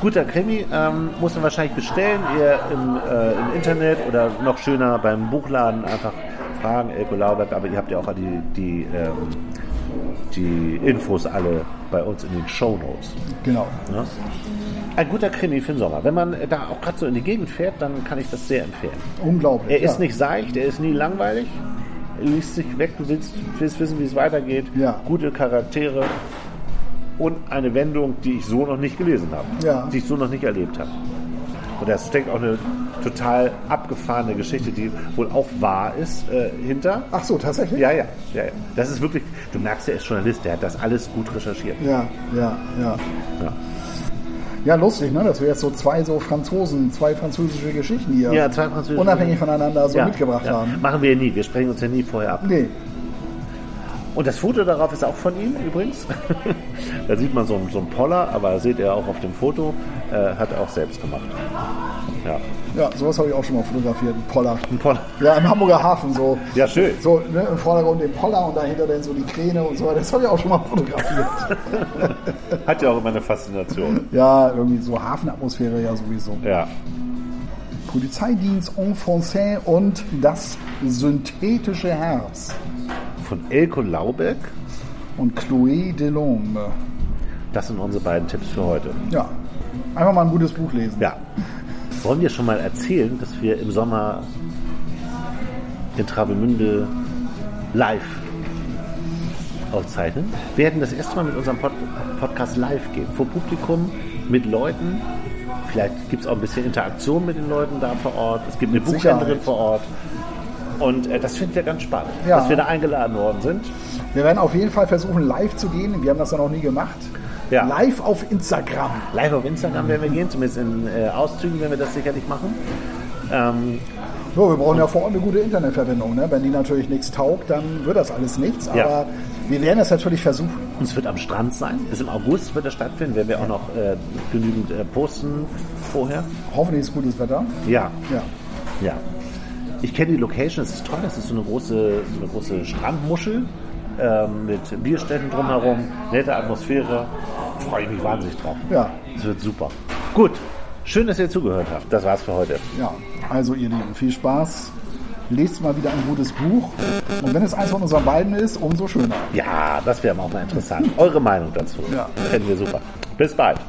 Guter Krimi, ähm, muss man wahrscheinlich bestellen, ihr im, äh, im Internet oder noch schöner beim Buchladen einfach fragen, Elko Lauberg, aber ihr habt ja auch die, die, ähm, die Infos alle bei uns in den Shownotes. Genau. Ne? Ein guter Krimi für den Sommer. Wenn man da auch gerade so in die Gegend fährt, dann kann ich das sehr empfehlen. Unglaublich. Er ist ja. nicht seicht, er ist nie langweilig. Er liest sich weg, du willst, willst wissen, wie es weitergeht. Ja. Gute Charaktere und eine Wendung, die ich so noch nicht gelesen habe. Ja. Die ich so noch nicht erlebt habe. Und da steckt auch eine total abgefahrene Geschichte, die wohl auch wahr ist, äh, hinter. Ach so, tatsächlich? Ja, ja, ja, ja. Das ist wirklich, du merkst, er ist Journalist, der hat das alles gut recherchiert. Ja, ja, ja. Ja. Ja, lustig, ne? dass wir jetzt so zwei so Franzosen, zwei französische Geschichten hier Ja, zwei französische unabhängig voneinander so Ja, mitgebracht haben. Machen wir ja nie, wir sprechen uns ja nie vorher ab. Nee, Und das Foto darauf ist auch von ihm übrigens. *laughs* da sieht man so, einen- so einen Poller, aber seht ihr auch auf dem Foto, äh, hat er auch selbst gemacht. Ja, ja, sowas habe ich auch schon mal fotografiert, ein Poller. ein Poller. Ja, im Hamburger Hafen so. Ja, schön. So ne, im Vordergrund den Poller und dahinter dann so die Kräne und so weiter. Das habe ich auch schon mal fotografiert. *laughs* Hat ja auch immer eine Faszination. ja, irgendwie so Hafenatmosphäre ja sowieso. Ja. Polizeidienst en français und das synthetische Herz. Von Elko Laubeck, Und Chloé Delhomme. das sind unsere beiden Tipps für heute. Ja, einfach mal ein gutes Buch lesen. Ja. Wollen wir schon mal erzählen, dass wir im Sommer in Travemünde live aufzeichnen? Wir werden das erste Mal mit unserem Pod Podcast live gehen. Vor Publikum, mit Leuten. Vielleicht gibt es auch ein bisschen Interaktion mit den Leuten da vor Ort. Es gibt eine Buchhändlerin vor Ort. Und äh, das finden wir ganz spannend, Ja. dass wir da eingeladen worden sind. Wir werden auf jeden Fall versuchen, live zu gehen. Wir haben das ja noch nie gemacht. Ja. Live auf Instagram. Live auf Instagram werden wir gehen, zumindest in äh, Auszügen werden wir das sicherlich machen. Ähm, So, wir brauchen ja vor Ort eine gute Internetverbindung. Ne? Wenn die natürlich nichts taugt, dann wird das alles nichts. Aber Ja. wir werden das natürlich versuchen. Und es wird am Strand sein. Bis im August wird es stattfinden. Werden wir auch noch äh, genügend äh, posten vorher. Hoffentlich ist gutes Wetter. Ja, Ja. ja. Ich kenne die Location. Es ist toll. Das ist so eine große, so eine große Strandmuschel. ähm, mit Bierstätten drumherum, nette Atmosphäre. Freue ich mich wahnsinnig drauf. Ja. Es wird super. Gut, schön, dass ihr zugehört habt. Das war's für heute. Ja, also ihr Lieben, viel Spaß. Lest mal wieder ein gutes Buch. Und wenn es eins von unseren beiden ist, umso schöner. Ja, das wäre auch mal interessant. Eure Meinung dazu. Ja. Fänden wir super. Bis bald.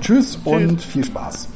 Tschüss und viel Spaß.